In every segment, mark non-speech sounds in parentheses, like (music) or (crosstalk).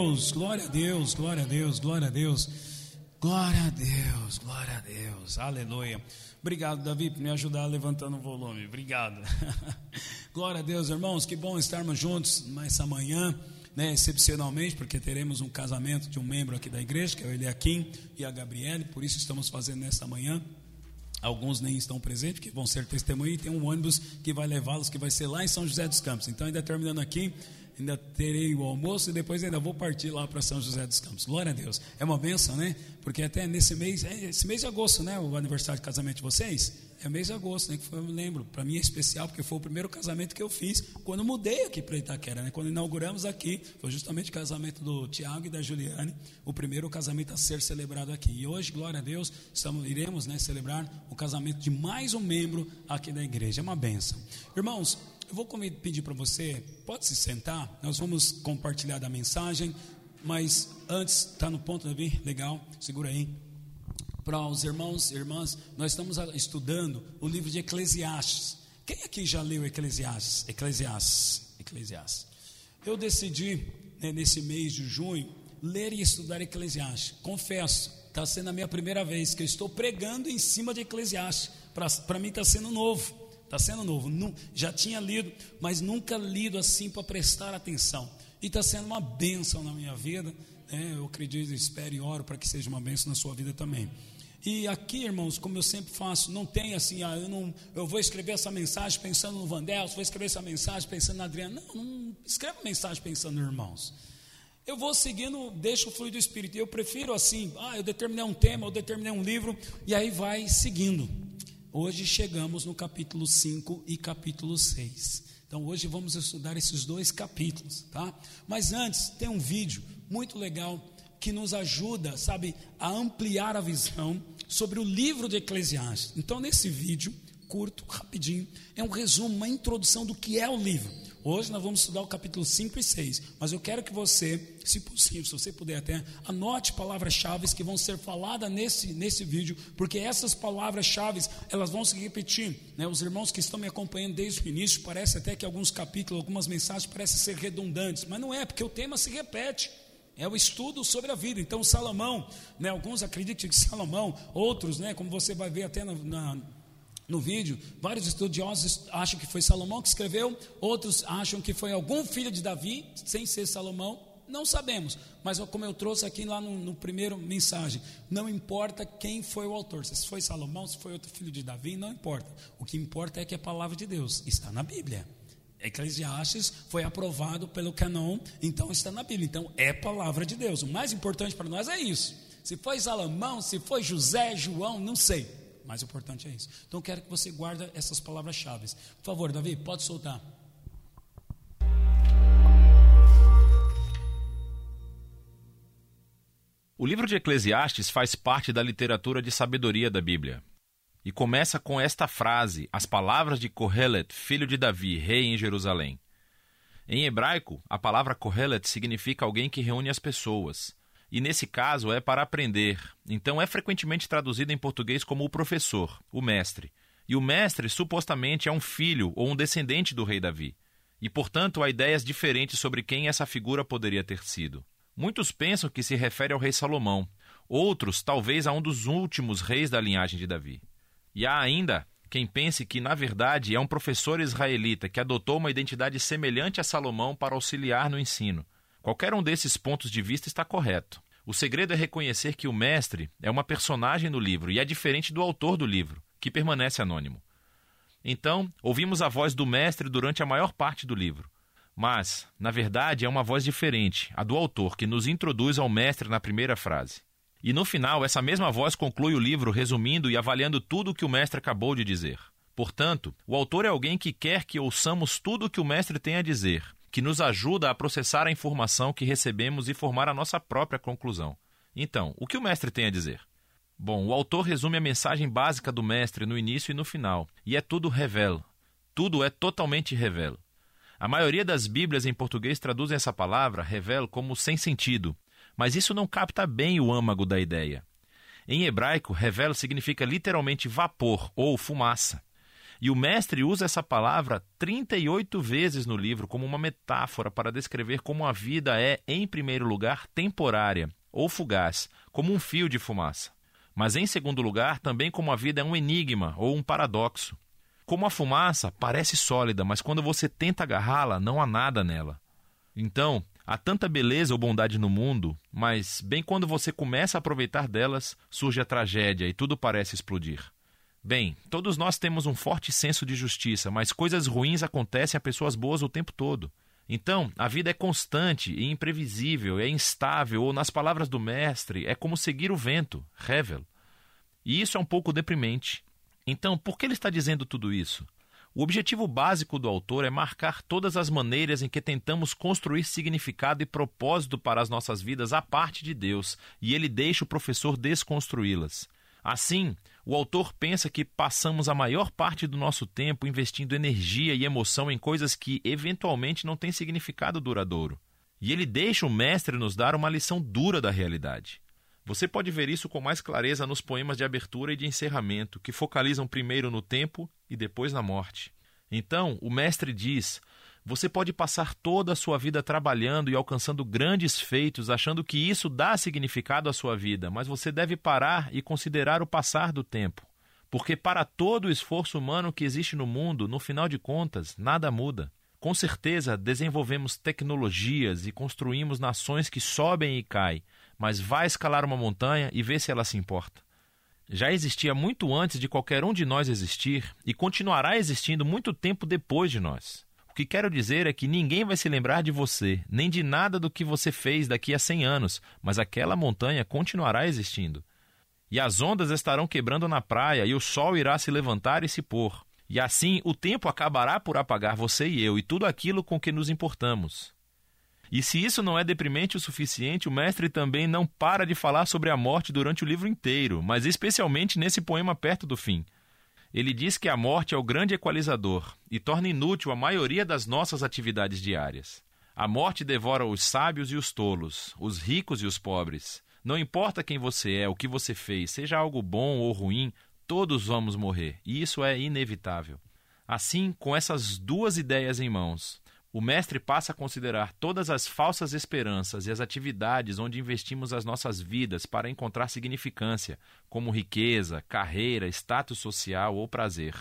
Deus, glória a Deus, glória a Deus, glória a Deus, glória a Deus, glória a Deus, aleluia. Obrigado, Davi, por me ajudar levantando o volume, obrigado. (laughs) glória a Deus, irmãos, que bom estarmos juntos nessa manhã, né, excepcionalmente, porque teremos um casamento de um membro aqui da igreja, que é o Eliakim e a Gabriele, por isso estamos fazendo nessa manhã. Alguns nem estão presentes, que vão ser testemunha, e tem um ônibus que vai levá-los, que vai ser lá em São José dos Campos. Então, ainda terminando aqui, ainda terei o almoço e depois ainda vou partir lá para São José dos Campos. Glória a Deus. É uma benção, né? Porque até nesse mês, é esse mês de agosto, né? O aniversário de casamento de vocês. É mês de agosto, né? Que foi, eu lembro. Para mim é especial, porque foi o primeiro casamento que eu fiz quando mudei aqui para Itaquera, né? Quando inauguramos aqui, foi justamente o casamento do Tiago e da Juliane, o primeiro casamento a ser celebrado aqui. E hoje, glória a Deus, estamos, iremos né, celebrar o casamento de mais um membro aqui da igreja. É uma benção. Irmãos, eu vou pedir para você, pode se sentar, nós vamos compartilhar da mensagem, mas antes, está no ponto, Davi? Legal, segura aí. Para os irmãos e irmãs, nós estamos estudando o livro de Eclesiastes. Quem aqui já leu Eclesiastes? Eclesiastes, Eclesiastes. Eu decidi, né, nesse mês de junho, ler e estudar Eclesiastes. Confesso, está sendo a minha primeira vez que eu estou pregando em cima de Eclesiastes. Para mim está sendo novo. Está sendo novo. Já tinha lido, mas nunca lido assim para prestar atenção. E está sendo uma bênção na minha vida. Né? Eu acredito, espero e oro para que seja uma bênção na sua vida também. E aqui, irmãos, como eu sempre faço, não tem assim, ah, eu, não, eu vou escrever essa mensagem pensando no Vandelso, vou escrever essa mensagem pensando na Adriana. Não, não escreva mensagem pensando nos irmãos. Eu vou seguindo, deixo o fluir do Espírito. Eu prefiro assim, ah, eu determinei um tema, eu determinei um livro, e aí vai seguindo. Hoje chegamos no capítulo 5 e capítulo 6. Então hoje vamos estudar esses dois capítulos, tá? Mas antes, tem um vídeo muito legal que nos ajuda, sabe, a ampliar a visão sobre o livro de Eclesiastes. Então nesse vídeo, curto, rapidinho, é um resumo, uma introdução do que é o livro. Hoje nós vamos estudar o capítulo 5 e 6, mas eu quero que você, se possível, se você puder até, anote palavras-chave que vão ser faladas nesse, nesse vídeo, porque essas palavras-chave, elas vão se repetir. Né? Os irmãos que estão me acompanhando desde o início, parece até que alguns capítulos, algumas mensagens parecem ser redundantes, mas não é, porque o tema se repete. É o estudo sobre a vida. Então, Salomão, né, alguns acreditam que Salomão, outros, né, como você vai ver até na, na no vídeo, vários estudiosos acham que foi Salomão que escreveu, outros acham que foi algum filho de Davi, sem ser Salomão, não sabemos, mas como eu trouxe aqui lá no, no, primeiro mensagem, não importa quem foi o autor, se foi Salomão, se foi outro filho de Davi, não importa. O que importa é que a palavra de Deus está na Bíblia. Eclesiastes foi aprovado pelo canon, então está na Bíblia. Então é palavra de Deus. O mais importante para nós é isso. Se foi Salomão, se foi José, João, não sei mais importante é isso. Então quero que você guarde essas palavras-chave. Por favor, Davi, pode soltar. O livro de Eclesiastes faz parte da literatura de sabedoria da Bíblia. E começa com esta frase, as palavras de Kohelet, filho de Davi, rei em Jerusalém. Em hebraico, a palavra Kohelet significa alguém que reúne as pessoas, e nesse caso é para aprender. Então é frequentemente traduzido em português como o professor, o mestre. E o mestre supostamente é um filho ou um descendente do rei Davi. E portanto há ideias diferentes sobre quem essa figura poderia ter sido. Muitos pensam que se refere ao rei Salomão, outros talvez a um dos últimos reis da linhagem de Davi. E há ainda quem pense que, na verdade, é um professor israelita que adotou uma identidade semelhante a Salomão para auxiliar no ensino Qualquer um desses pontos de vista está correto. O segredo é reconhecer que o mestre é uma personagem no livro e é diferente do autor do livro, que permanece anônimo. Então, ouvimos a voz do mestre durante a maior parte do livro. Mas, na verdade, é uma voz diferente, a do autor, que nos introduz ao mestre na primeira frase. E no final, essa mesma voz conclui o livro resumindo e avaliando tudo o que o mestre acabou de dizer. Portanto, o autor é alguém que quer que ouçamos tudo o que o mestre tem a dizer, que nos ajuda a processar a informação que recebemos e formar a nossa própria conclusão. Então, o que o mestre tem a dizer? Bom, o autor resume a mensagem básica do mestre no início e no final, e é tudo revelo. Tudo é totalmente revelo. A maioria das Bíblias em português traduzem essa palavra, revelo, como sem sentido, mas isso não capta bem o âmago da ideia. Em hebraico, revelo significa literalmente vapor ou fumaça. E o mestre usa essa palavra 38 vezes no livro como uma metáfora para descrever como a vida é, em primeiro lugar, temporária ou fugaz, como um fio de fumaça. Mas, em segundo lugar, também como a vida é um enigma ou um paradoxo. Como a fumaça parece sólida, mas quando você tenta agarrá-la, não há nada nela. Então, há tanta beleza ou bondade no mundo, mas, bem quando você começa a aproveitar delas, surge a tragédia e tudo parece explodir. Bem, todos nós temos um forte senso de justiça, mas coisas ruins acontecem a pessoas boas o tempo todo. Então, a vida é constante e imprevisível, é instável, ou, nas palavras do mestre, é como seguir o vento, revel. E isso é um pouco deprimente. Então, por que ele está dizendo tudo isso? O objetivo básico do autor é marcar todas as maneiras em que tentamos construir significado e propósito para as nossas vidas à parte de Deus, e ele deixa o professor desconstruí-las. Assim, o autor pensa que passamos a maior parte do nosso tempo investindo energia e emoção em coisas que eventualmente não têm significado duradouro. E ele deixa o mestre nos dar uma lição dura da realidade. Você pode ver isso com mais clareza nos poemas de abertura e de encerramento, que focalizam primeiro no tempo e depois na morte. Então, o mestre diz: você pode passar toda a sua vida trabalhando e alcançando grandes feitos, achando que isso dá significado à sua vida, mas você deve parar e considerar o passar do tempo. Porque para todo o esforço humano que existe no mundo, no final de contas, nada muda. Com certeza, desenvolvemos tecnologias e construímos nações que sobem e caem, mas vai escalar uma montanha e vê se ela se importa. Já existia muito antes de qualquer um de nós existir e continuará existindo muito tempo depois de nós. Que quero dizer é que ninguém vai se lembrar de você, nem de nada do que você fez daqui a 100 anos, mas aquela montanha continuará existindo. E as ondas estarão quebrando na praia, e o sol irá se levantar e se pôr. E assim o tempo acabará por apagar você e eu e tudo aquilo com que nos importamos. E se isso não é deprimente o suficiente, o mestre também não para de falar sobre a morte durante o livro inteiro, mas especialmente nesse poema perto do fim. Ele diz que a morte é o grande equalizador e torna inútil a maioria das nossas atividades diárias. A morte devora os sábios e os tolos, os ricos e os pobres. Não importa quem você é, o que você fez, seja algo bom ou ruim, todos vamos morrer, e isso é inevitável. Assim, com essas duas ideias em mãos, o mestre passa a considerar todas as falsas esperanças e as atividades onde investimos as nossas vidas para encontrar significância, como riqueza, carreira, status social ou prazer.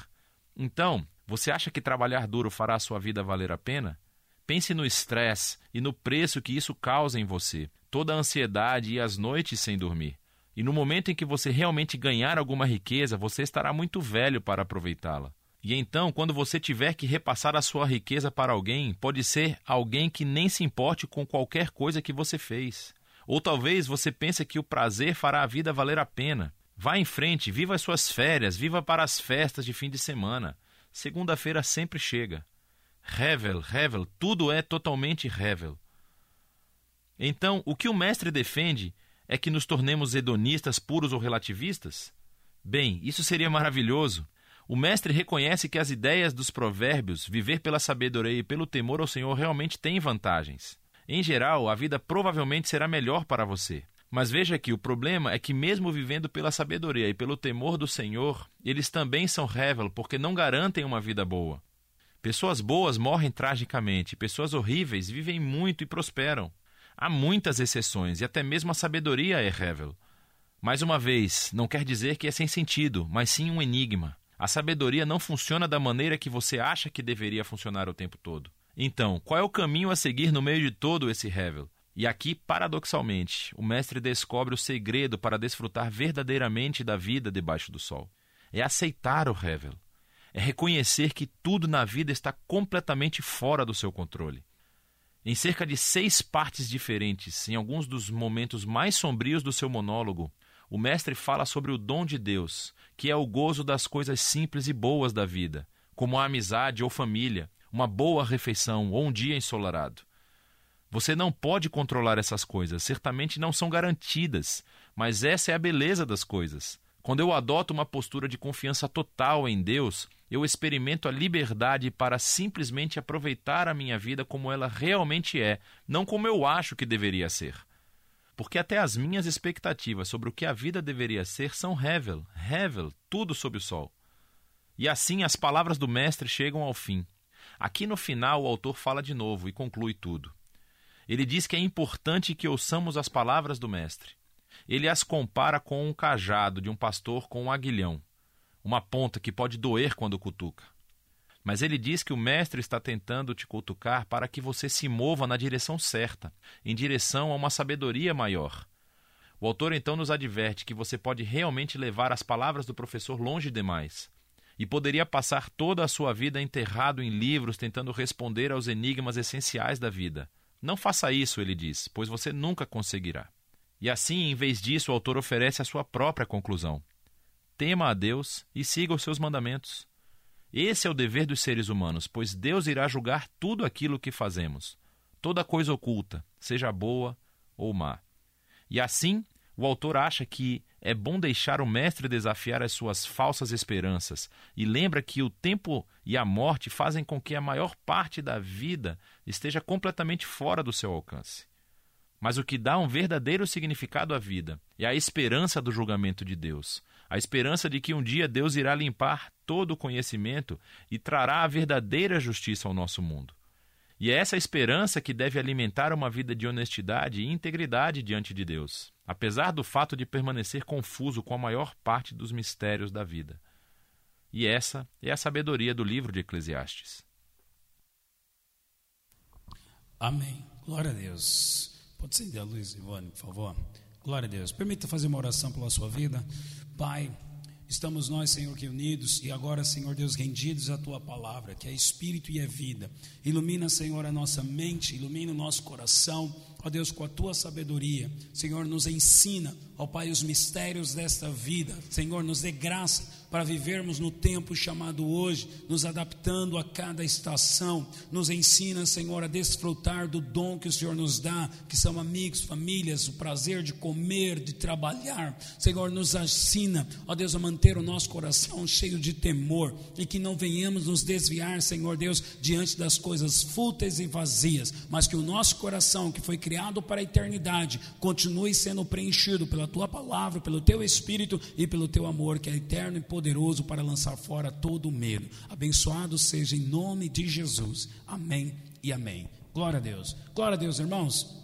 Então, você acha que trabalhar duro fará a sua vida valer a pena? Pense no estresse e no preço que isso causa em você, toda a ansiedade e as noites sem dormir. E no momento em que você realmente ganhar alguma riqueza, você estará muito velho para aproveitá-la. E então, quando você tiver que repassar a sua riqueza para alguém, pode ser alguém que nem se importe com qualquer coisa que você fez. Ou talvez você pense que o prazer fará a vida valer a pena. Vá em frente, viva as suas férias, viva para as festas de fim de semana. Segunda-feira sempre chega. Revel, revel, tudo é totalmente revel. Então, o que o mestre defende é que nos tornemos hedonistas puros ou relativistas? Bem, isso seria maravilhoso. O mestre reconhece que as ideias dos provérbios, viver pela sabedoria e pelo temor ao Senhor, realmente têm vantagens. Em geral, a vida provavelmente será melhor para você. Mas veja que o problema é que, mesmo vivendo pela sabedoria e pelo temor do Senhor, eles também são rével porque não garantem uma vida boa. Pessoas boas morrem tragicamente, pessoas horríveis vivem muito e prosperam. Há muitas exceções e até mesmo a sabedoria é rével. Mais uma vez, não quer dizer que é sem sentido, mas sim um enigma. A sabedoria não funciona da maneira que você acha que deveria funcionar o tempo todo. Então, qual é o caminho a seguir no meio de todo esse revel? E aqui, paradoxalmente, o mestre descobre o segredo para desfrutar verdadeiramente da vida debaixo do sol. É aceitar o revel. É reconhecer que tudo na vida está completamente fora do seu controle. Em cerca de seis partes diferentes, em alguns dos momentos mais sombrios do seu monólogo, o mestre fala sobre o dom de Deus, que é o gozo das coisas simples e boas da vida, como a amizade ou família, uma boa refeição ou um dia ensolarado. Você não pode controlar essas coisas, certamente não são garantidas, mas essa é a beleza das coisas. Quando eu adoto uma postura de confiança total em Deus, eu experimento a liberdade para simplesmente aproveitar a minha vida como ela realmente é, não como eu acho que deveria ser porque até as minhas expectativas sobre o que a vida deveria ser são revel, revel, tudo sob o sol. E assim as palavras do Mestre chegam ao fim. Aqui no final, o autor fala de novo e conclui tudo. Ele diz que é importante que ouçamos as palavras do Mestre. Ele as compara com um cajado de um pastor com um aguilhão, uma ponta que pode doer quando cutuca. Mas ele diz que o Mestre está tentando te cutucar para que você se mova na direção certa, em direção a uma sabedoria maior. O autor então nos adverte que você pode realmente levar as palavras do professor longe demais e poderia passar toda a sua vida enterrado em livros tentando responder aos enigmas essenciais da vida. Não faça isso, ele diz, pois você nunca conseguirá. E assim, em vez disso, o autor oferece a sua própria conclusão. Tema a Deus e siga os seus mandamentos. Esse é o dever dos seres humanos, pois Deus irá julgar tudo aquilo que fazemos, toda coisa oculta, seja boa ou má. E assim, o autor acha que é bom deixar o mestre desafiar as suas falsas esperanças e lembra que o tempo e a morte fazem com que a maior parte da vida esteja completamente fora do seu alcance. Mas o que dá um verdadeiro significado à vida é a esperança do julgamento de Deus, a esperança de que um dia Deus irá limpar todo o conhecimento e trará a verdadeira justiça ao nosso mundo. E é essa esperança que deve alimentar uma vida de honestidade e integridade diante de Deus, apesar do fato de permanecer confuso com a maior parte dos mistérios da vida. E essa é a sabedoria do livro de Eclesiastes. Amém. Glória a Deus. Pode acender a luz, Ivone, por favor. Glória a Deus. Permita fazer uma oração pela sua vida. Pai, estamos nós, Senhor, aqui unidos e agora, Senhor Deus, rendidos à tua palavra, que é espírito e é vida. Ilumina, Senhor, a nossa mente, ilumina o nosso coração, ó Deus, com a tua sabedoria. Senhor, nos ensina, ó Pai, os mistérios desta vida. Senhor, nos dê graça para vivermos no tempo chamado hoje, nos adaptando a cada estação. Nos ensina, Senhor, a desfrutar do dom que o Senhor nos dá, que são amigos, famílias, o prazer de comer, de trabalhar. Senhor, nos ensina, ó Deus, a manter o nosso coração cheio de temor e que não venhamos nos desviar, Senhor Deus, diante das coisas fúteis e vazias, mas que o nosso coração, que foi criado para a eternidade, continue sendo preenchido pela tua palavra, pelo teu espírito e pelo teu amor, que é eterno e poderoso poderoso para lançar fora todo o medo. Abençoado seja em nome de Jesus. Amém e amém. Glória a Deus. Glória a Deus, irmãos.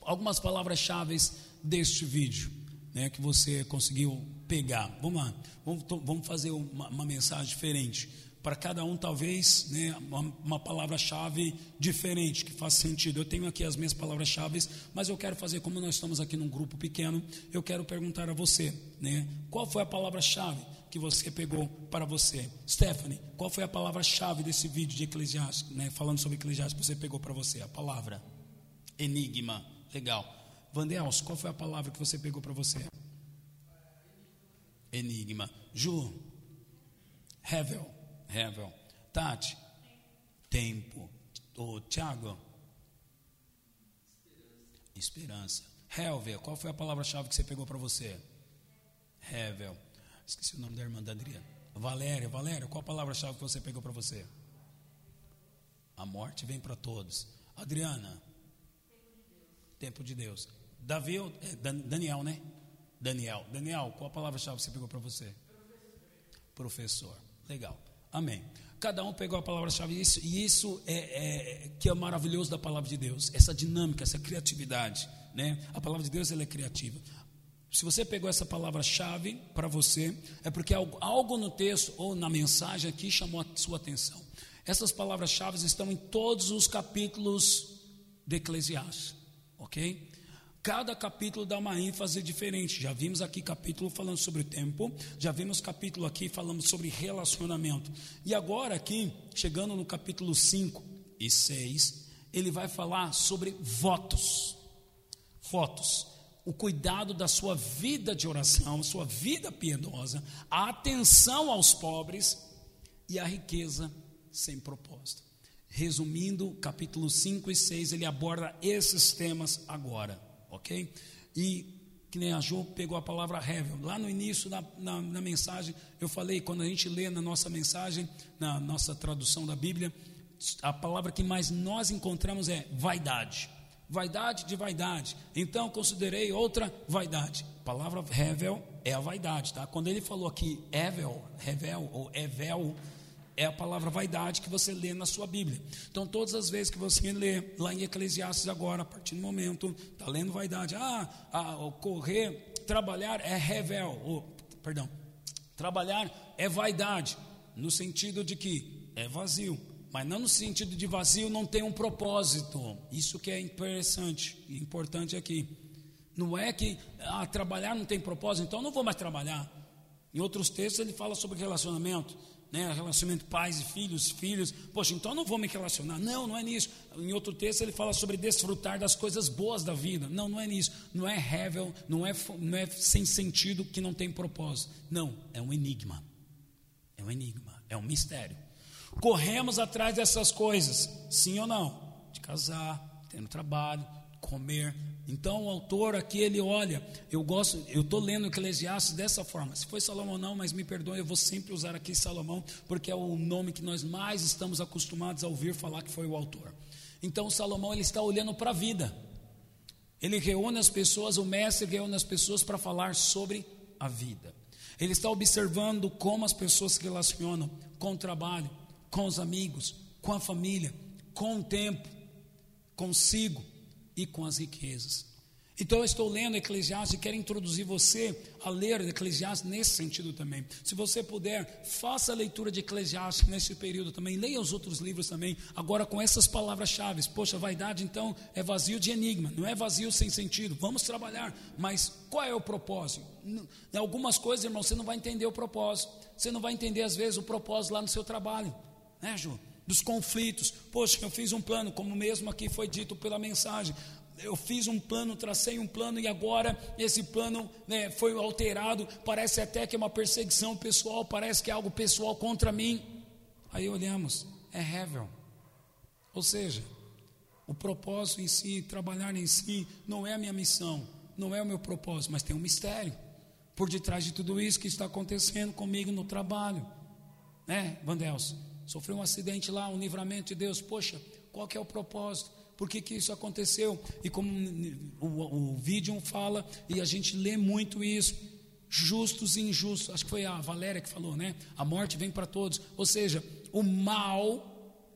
Algumas palavras-chave deste vídeo, né, que você conseguiu pegar. Vamos lá, vamos, vamos fazer uma, uma mensagem diferente para cada um talvez né, uma, uma palavra-chave diferente, que faça sentido. Eu tenho aqui as minhas palavras-chave, mas eu quero fazer, como nós estamos aqui num grupo pequeno, eu quero perguntar a você, né, qual foi a palavra-chave que você pegou para você? Stephanie, qual foi a palavra-chave desse vídeo de Eclesiastes, né, falando sobre Eclesiastes que você pegou para você? A palavra enigma, legal. Vandels, qual foi a palavra que você pegou para você? Enigma. Ju, Hevel, Hevel. Tati, tempo. O Tiago, esperança. Helver, qual foi a palavra-chave que você pegou para você? Hevel. Esqueci o nome da irmã da Adriana. Valéria, Valéria, qual a palavra-chave que você pegou para você? A morte vem para todos. Adriana, tempo de Deus. Davi, é, Daniel, né? Daniel, Daniel, qual a palavra-chave que você pegou para você? Professor. Professor. Legal. Amém. Cada um pegou a palavra-chave isso, e isso é, é, que é maravilhoso da palavra de Deus, essa dinâmica, essa criatividade. Né? A palavra de Deus ela é criativa. Se você pegou essa palavra-chave para você, é porque algo, no texto ou na mensagem aqui chamou a sua atenção. Essas palavras-chave estão em todos os capítulos de Eclesiastes, ok? Cada capítulo dá uma ênfase diferente. Já vimos aqui capítulo falando sobre tempo, já vimos capítulo aqui falando sobre relacionamento. E agora aqui, chegando no capítulo 5 e 6, ele vai falar sobre votos. Votos. O cuidado da sua vida de oração, sua vida piedosa, a atenção aos pobres e a riqueza sem propósito. Resumindo, capítulo 5 e 6, ele aborda esses temas agora ok? E que nem a Jo pegou a palavra heaven. Lá no início da, na, na, mensagem, eu falei, quando a gente lê na nossa mensagem, na nossa tradução da Bíblia, a palavra que mais nós encontramos é vaidade. Vaidade de vaidade. Então considerei outra vaidade. A palavra revel é a vaidade, tá? Quando ele falou aqui evel, revel ou evel, é a palavra vaidade que você lê na sua Bíblia. Então, todas as vezes que você lê lá em Eclesiastes agora, a partir do momento, está lendo vaidade. Ah, ah, correr, trabalhar é revel, ou, perdão, trabalhar é vaidade, no sentido de que é vazio, mas não no sentido de vazio não tem um propósito. Isso que é interessante importante aqui. Não é que ah, trabalhar não tem propósito, então eu não vou mais trabalhar. Em outros textos ele fala sobre relacionamento né, relacionamento pais e filhos, filhos, poxa, então eu não vou me relacionar. Não, não é nisso. Em outro texto ele fala sobre desfrutar das coisas boas da vida. Não, não é nisso. Não é revel, não é, não é sem sentido que não tem propósito. Não, é um enigma. É um enigma, é um mistério. Corremos atrás dessas coisas, sim ou não? De casar, tendo trabalho, comer, então o autor aqui ele olha, eu gosto, eu estou lendo Eclesiastes dessa forma. Se foi Salomão não, mas me perdoe, eu vou sempre usar aqui Salomão, porque é o nome que nós mais estamos acostumados a ouvir falar que foi o autor. Então Salomão ele está olhando para a vida. Ele reúne as pessoas, o mestre reúne as pessoas para falar sobre a vida. Ele está observando como as pessoas se relacionam com o trabalho, com os amigos, com a família, com o tempo, consigo e com as riquezas. Então eu estou lendo Eclesiastes e quero introduzir você a ler Eclesiastes nesse sentido também. Se você puder, faça a leitura de Eclesiastes nesse período também. Leia os outros livros também, agora com essas palavras-chave. Poxa, vaidade então é vazio de enigma, não é vazio sem sentido. Vamos trabalhar, mas qual é o propósito? Em algumas coisas, irmão, você não vai entender o propósito. Você não vai entender às vezes o propósito lá no seu trabalho, né, Ju? dos conflitos. Poxa, eu fiz um plano, como mesmo aqui foi dito pela mensagem. Eu fiz um plano, tracei um plano e agora esse plano né, foi alterado. Parece até que é uma perseguição pessoal, parece que é algo pessoal contra mim. Aí olhamos, é Hevel. Ou seja, o propósito em si, trabalhar em si, não é a minha missão, não é o meu propósito, mas tem um mistério por detrás de tudo isso que está acontecendo comigo no trabalho. Né, Vandelson? Sofreu um acidente lá, um livramento de Deus. Poxa, qual que é o propósito? Por que, que isso aconteceu? E como o, o vídeo fala, e a gente lê muito isso, justos e injustos. Acho que foi a Valéria que falou, né? A morte vem para todos. Ou seja, o mal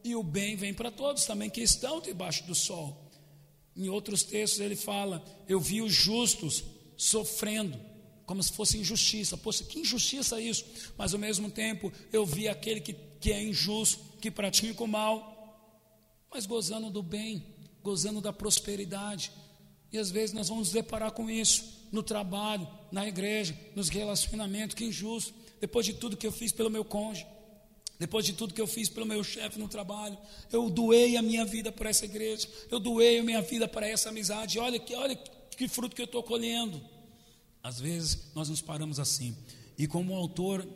e o bem vem para todos também que estão debaixo do sol. Em outros textos ele fala: Eu vi os justos sofrendo, como se fosse injustiça. Poxa, que injustiça isso! Mas ao mesmo tempo eu vi aquele que que é injusto, que pratica o mal, mas gozando do bem, gozando da prosperidade. E às vezes nós vamos nos deparar com isso no trabalho, na igreja, nos relacionamentos, que injusto. Depois de tudo que eu fiz pelo meu cônjuge, depois de tudo que eu fiz pelo meu chefe no trabalho, eu doei a minha vida para essa igreja, eu doei a minha vida para essa amizade. Olha que, olha que fruto que eu estou colhendo. Às vezes nós nos paramos assim. E como o autor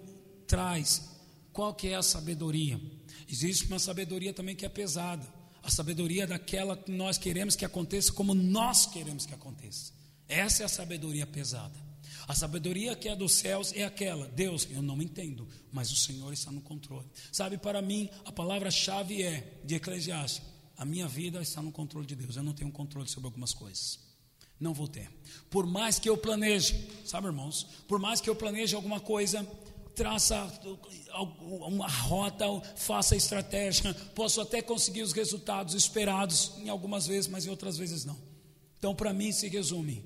traz qual que é a sabedoria? Existe uma sabedoria também que é pesada. A sabedoria daquela que nós queremos que aconteça como nós queremos que aconteça. Essa é a sabedoria pesada. A sabedoria que é dos céus é aquela, Deus, eu não entendo, mas o Senhor está no controle. Sabe, para mim, a palavra-chave é de Eclesiastes: a minha vida está no controle de Deus. Eu não tenho controle sobre algumas coisas. Não vou ter. Por mais que eu planeje, sabe, irmãos? Por mais que eu planeje alguma coisa, traça uma rota, faça estratégia, posso até conseguir os resultados esperados em algumas vezes, mas em outras vezes não. Então, para mim, se resume: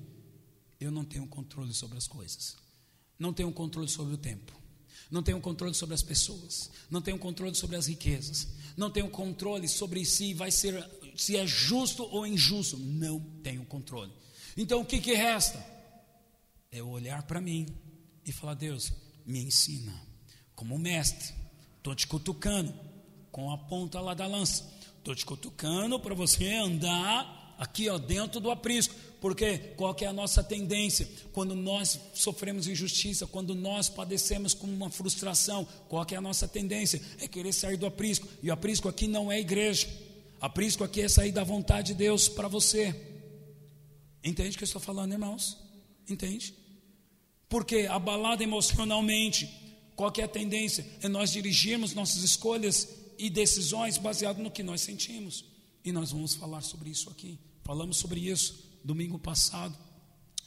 eu não tenho controle sobre as coisas, não tenho controle sobre o tempo, não tenho controle sobre as pessoas, não tenho controle sobre as riquezas, não tenho controle sobre se vai ser se é justo ou injusto, não tenho controle. Então, o que, que resta? É olhar para mim e falar: Deus, me ensina. Como mestre, estou te cutucando com a ponta lá da lança. Estou te cutucando para você andar aqui ó, dentro do aprisco. Porque qual é a nossa tendência? Quando nós sofremos injustiça, quando nós padecemos com uma frustração, qual é a nossa tendência? É querer sair do aprisco. E o aprisco aqui não é igreja. Aprisco aqui é sair da vontade de Deus para você. Entende o que eu estou falando, irmãos? Entende? Porque abalado emocionalmente, qual é a tendência? É nós dirigirmos nossas escolhas e decisões baseado no que nós sentimos. E nós vamos falar sobre isso aqui. Falamos sobre isso domingo passado,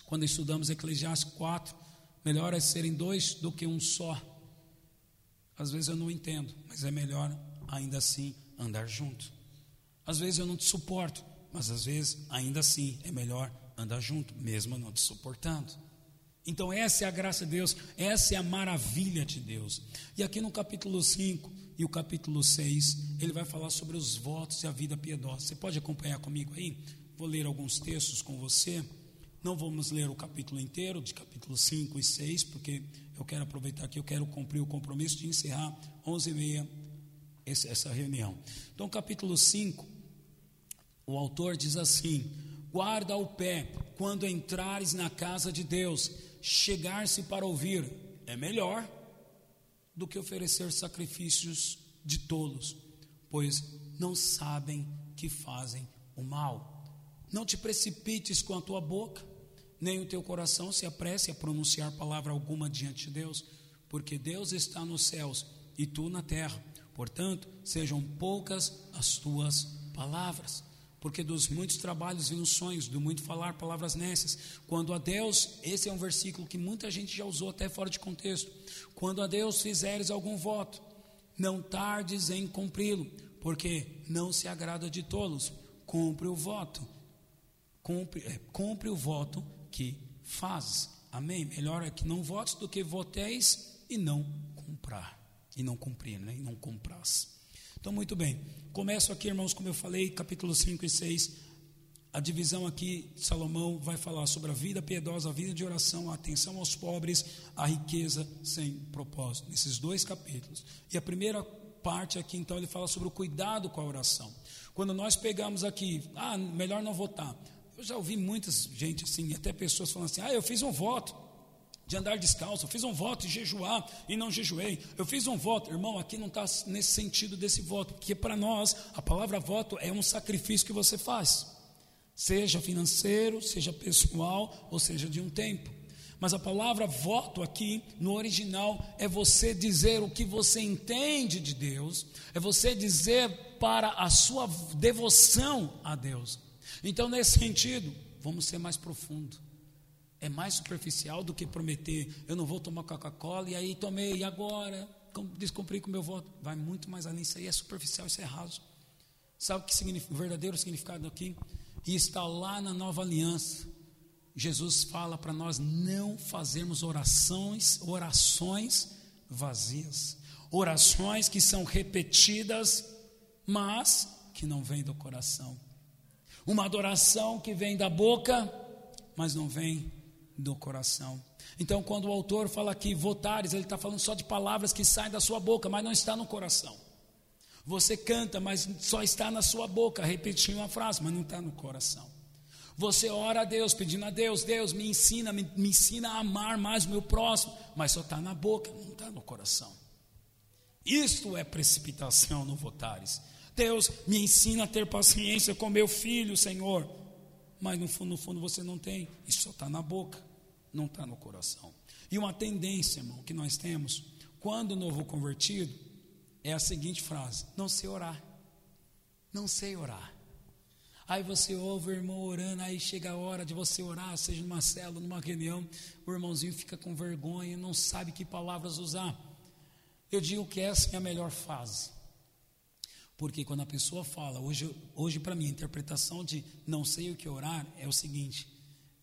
quando estudamos Eclesiastes 4. Melhor é serem dois do que um só. Às vezes eu não entendo, mas é melhor ainda assim andar junto. Às vezes eu não te suporto, mas às vezes ainda assim é melhor andar junto, mesmo não te suportando. Então, essa é a graça de Deus, essa é a maravilha de Deus. E aqui no capítulo 5 e o capítulo 6, ele vai falar sobre os votos e a vida piedosa. Você pode acompanhar comigo aí? Vou ler alguns textos com você. Não vamos ler o capítulo inteiro, de capítulo 5 e 6, porque eu quero aproveitar que eu quero cumprir o compromisso de encerrar 11h30 essa reunião. Então, capítulo 5, o autor diz assim: Guarda o pé quando entrares na casa de Deus chegar-se para ouvir é melhor do que oferecer sacrifícios de tolos, pois não sabem que fazem o mal. Não te precipites com a tua boca, nem o teu coração se apresse a pronunciar palavra alguma diante de Deus, porque Deus está nos céus e tu na terra. Portanto, sejam poucas as tuas palavras porque dos muitos trabalhos vêm os sonhos, do muito falar palavras nessas. Quando a Deus, esse é um versículo que muita gente já usou até fora de contexto. Quando a Deus fizeres algum voto, não tardes em cumpri-lo, porque não se agrada de tolos. Cumpre o voto. Cumpre, é, cumpre o voto que fazes. Amém? Melhor é que não votes do que voteis e não comprar. E não cumprir, né? E não compras. Então, muito bem. Começo aqui, irmãos, como eu falei, capítulo 5 e 6. A divisão aqui, Salomão vai falar sobre a vida piedosa, a vida de oração, a atenção aos pobres, a riqueza sem propósito, nesses dois capítulos. E a primeira parte aqui, então, ele fala sobre o cuidado com a oração. Quando nós pegamos aqui, ah, melhor não votar. Eu já ouvi muita gente assim, até pessoas falando assim: ah, eu fiz um voto de andar descalço, eu fiz um voto de jejuar e não jejuei, eu fiz um voto, irmão, aqui não está nesse sentido desse voto, porque para nós a palavra voto é um sacrifício que você faz, seja financeiro, seja pessoal, ou seja de um tempo. Mas a palavra voto aqui, no original, é você dizer o que você entende de Deus, é você dizer para a sua devoção a Deus. Então, nesse sentido, vamos ser mais profundo é mais superficial do que prometer, eu não vou tomar Coca-Cola, e aí tomei, e agora? Descumpri com o meu voto. Vai muito mais além, isso aí é superficial, isso é raso. Sabe o que significa, o verdadeiro significado aqui? E está lá na nova aliança. Jesus fala para nós não fazermos orações, orações vazias. Orações que são repetidas, mas que não vêm do coração. Uma adoração que vem da boca, mas não vem do coração. Então, quando o autor fala aqui votares, ele está falando só de palavras que saem da sua boca, mas não está no coração. Você canta, mas só está na sua boca, repetindo uma frase, mas não está no coração. Você ora a Deus, pedindo a Deus, Deus me ensina, me, me ensina a amar mais o meu próximo, mas só está na boca, não está no coração. Isto é precipitação no votares. Deus me ensina a ter paciência com meu filho, Senhor, mas no fundo, no fundo você não tem, isso só está na boca não está no coração. E uma tendência, irmão, que nós temos, quando novo convertido, é a seguinte frase: não sei orar. Não sei orar. Aí você ouve o irmão orando, aí chega a hora de você orar, seja numa célula, numa reunião, o irmãozinho fica com vergonha, não sabe que palavras usar. Eu digo que essa é a melhor fase. Porque quando a pessoa fala, hoje, hoje para mim, a interpretação de não sei o que orar é o seguinte: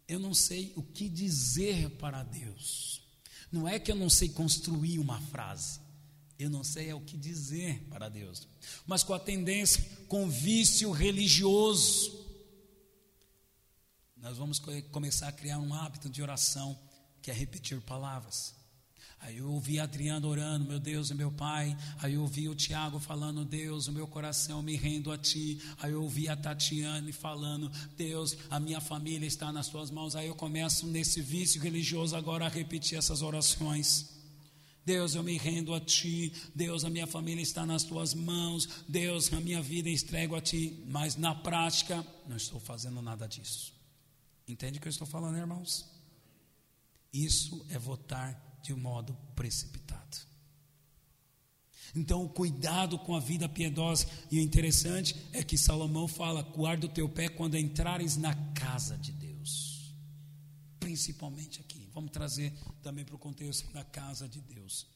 eu não sei o que dizer para Deus. Não é que eu não sei construir uma frase, eu não sei é o que dizer para Deus. Mas com a tendência, com vício religioso, nós vamos começar a criar um hábito de oração que é repetir palavras. Aí eu ouvi a Adriana orando, meu Deus e meu Pai. Aí eu ouvi o Tiago falando, Deus, o meu coração me rendo a Ti. Aí eu ouvi a Tatiane falando, Deus, a minha família está nas Tuas mãos. Aí eu começo nesse vício religioso agora a repetir essas orações. Deus, eu me rendo a Ti. Deus, a minha família está nas Tuas mãos. Deus, a minha vida entrego a Ti. Mas na prática, não estou fazendo nada disso. Entende o que eu estou falando, irmãos? Isso é votar de um modo precipitado. Então, cuidado com a vida piedosa. E o interessante é que Salomão fala: guarda o teu pé quando entrares na casa de Deus. Principalmente aqui. Vamos trazer também para o contexto da casa de Deus.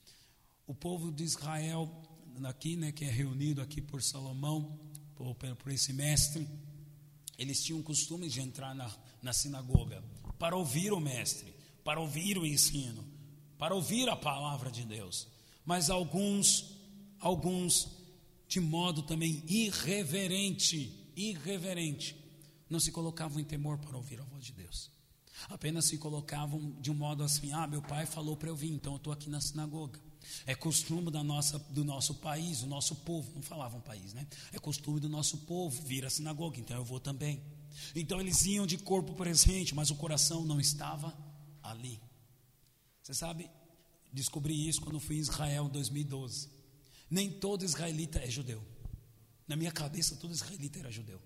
O povo de Israel, aqui, né, que é reunido aqui por Salomão, por, por esse mestre, eles tinham o costume de entrar na, na sinagoga para ouvir o mestre, para ouvir o ensino, para ouvir a palavra de Deus. Mas alguns alguns de modo também irreverente, irreverente, não se colocavam em temor para ouvir a voz de Deus. Apenas se colocavam de um modo assim: ah, meu pai falou para eu vir, então eu estou aqui na sinagoga. É costume da nossa, do nosso país, do nosso povo, não falavam país, né? É costume do nosso povo vir à sinagoga, então eu vou também. Então eles iam de corpo presente, mas o coração não estava ali. Você sabe, descobri isso quando fui em Israel em 2012. Nem todo israelita é judeu. Na minha cabeça, todo israelita era judeu.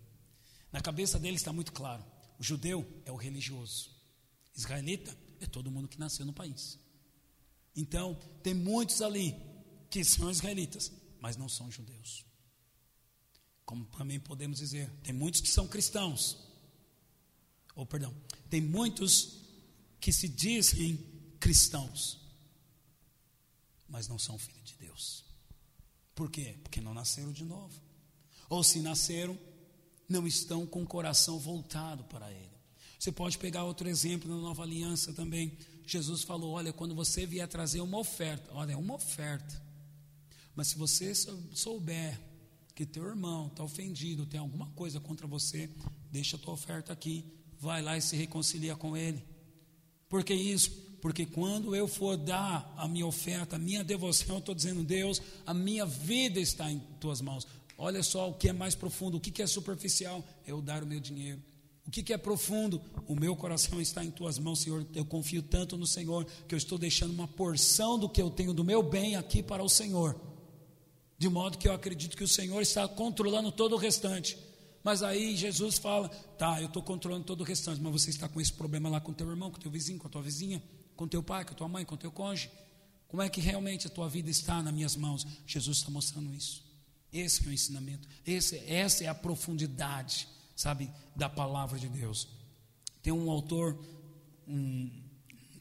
Na cabeça deles está muito claro: o judeu é o religioso, israelita é todo mundo que nasceu no país. Então, tem muitos ali que são israelitas, mas não são judeus. Como também podemos dizer, tem muitos que são cristãos. Ou, perdão, tem muitos que se dizem cristãos, mas não são filhos de Deus. Por quê? Porque não nasceram de novo. Ou se nasceram, não estão com o coração voltado para Ele. Você pode pegar outro exemplo na nova aliança também. Jesus falou: Olha, quando você vier trazer uma oferta, olha, é uma oferta. Mas se você souber que teu irmão está ofendido, tem alguma coisa contra você, deixa a tua oferta aqui, vai lá e se reconcilia com ele. Por que isso? Porque quando eu for dar a minha oferta, a minha devoção, eu estou dizendo, Deus, a minha vida está em tuas mãos. Olha só o que é mais profundo, o que é superficial, eu dar o meu dinheiro. O que é profundo, o meu coração está em tuas mãos, Senhor. Eu confio tanto no Senhor que eu estou deixando uma porção do que eu tenho do meu bem aqui para o Senhor. De modo que eu acredito que o Senhor está controlando todo o restante. Mas aí Jesus fala: tá, eu estou controlando todo o restante, mas você está com esse problema lá com teu irmão, com teu vizinho, com a tua vizinha com teu pai, com tua mãe, com teu cônjuge? Como é que realmente a tua vida está nas minhas mãos? Jesus está mostrando isso. Esse é o ensinamento. Esse, essa é a profundidade, sabe, da palavra de Deus. Tem um autor, um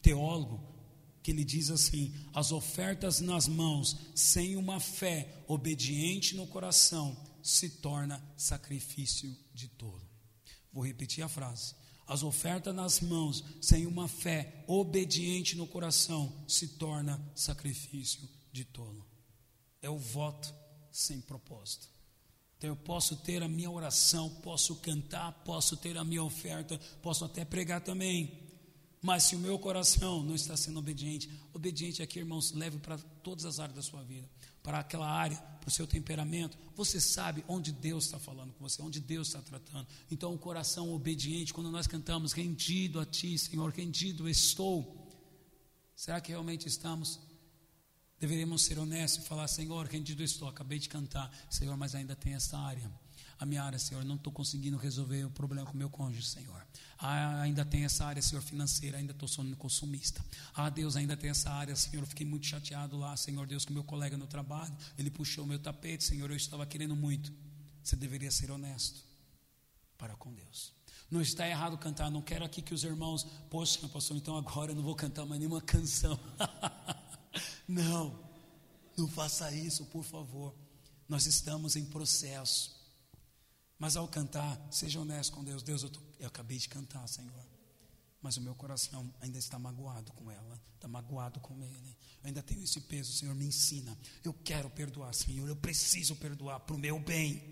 teólogo, que ele diz assim: as ofertas nas mãos, sem uma fé obediente no coração, se torna sacrifício de tolo. Vou repetir a frase. As ofertas nas mãos, sem uma fé obediente no coração, se torna sacrifício de tolo. É o voto sem propósito. Então eu posso ter a minha oração, posso cantar, posso ter a minha oferta, posso até pregar também. Mas se o meu coração não está sendo obediente, obediente aqui, irmãos, leve para todas as áreas da sua vida para aquela área, para o seu temperamento, você sabe onde Deus está falando com você, onde Deus está tratando. Então, o coração obediente, quando nós cantamos, rendido a Ti, Senhor, rendido estou. Será que realmente estamos? Deveríamos ser honestos e falar, Senhor, rendido estou. Acabei de cantar, Senhor, mas ainda tem essa área a minha área, Senhor. Não estou conseguindo resolver o problema com meu cônjuge, Senhor. Ah, ainda tem essa área, Senhor, financeira, ainda estou sendo consumista. Ah, Deus, ainda tem essa área, Senhor. fiquei muito chateado lá, Senhor Deus, com meu colega no trabalho. Ele puxou meu tapete, Senhor. Eu estava querendo muito. Você deveria ser honesto para com Deus. Não está errado cantar, não quero aqui que os irmãos, poxa, pastor, então agora eu não vou cantar mais nenhuma canção. (laughs) não, não faça isso, por favor. Nós estamos em processo. Mas ao cantar, seja honesto com Deus. Deus, eu, tô, eu acabei de cantar, Senhor. Mas o meu coração ainda está magoado com ela, está magoado com ele. Eu ainda tenho esse peso, Senhor, me ensina. Eu quero perdoar, Senhor. Eu preciso perdoar para o meu bem.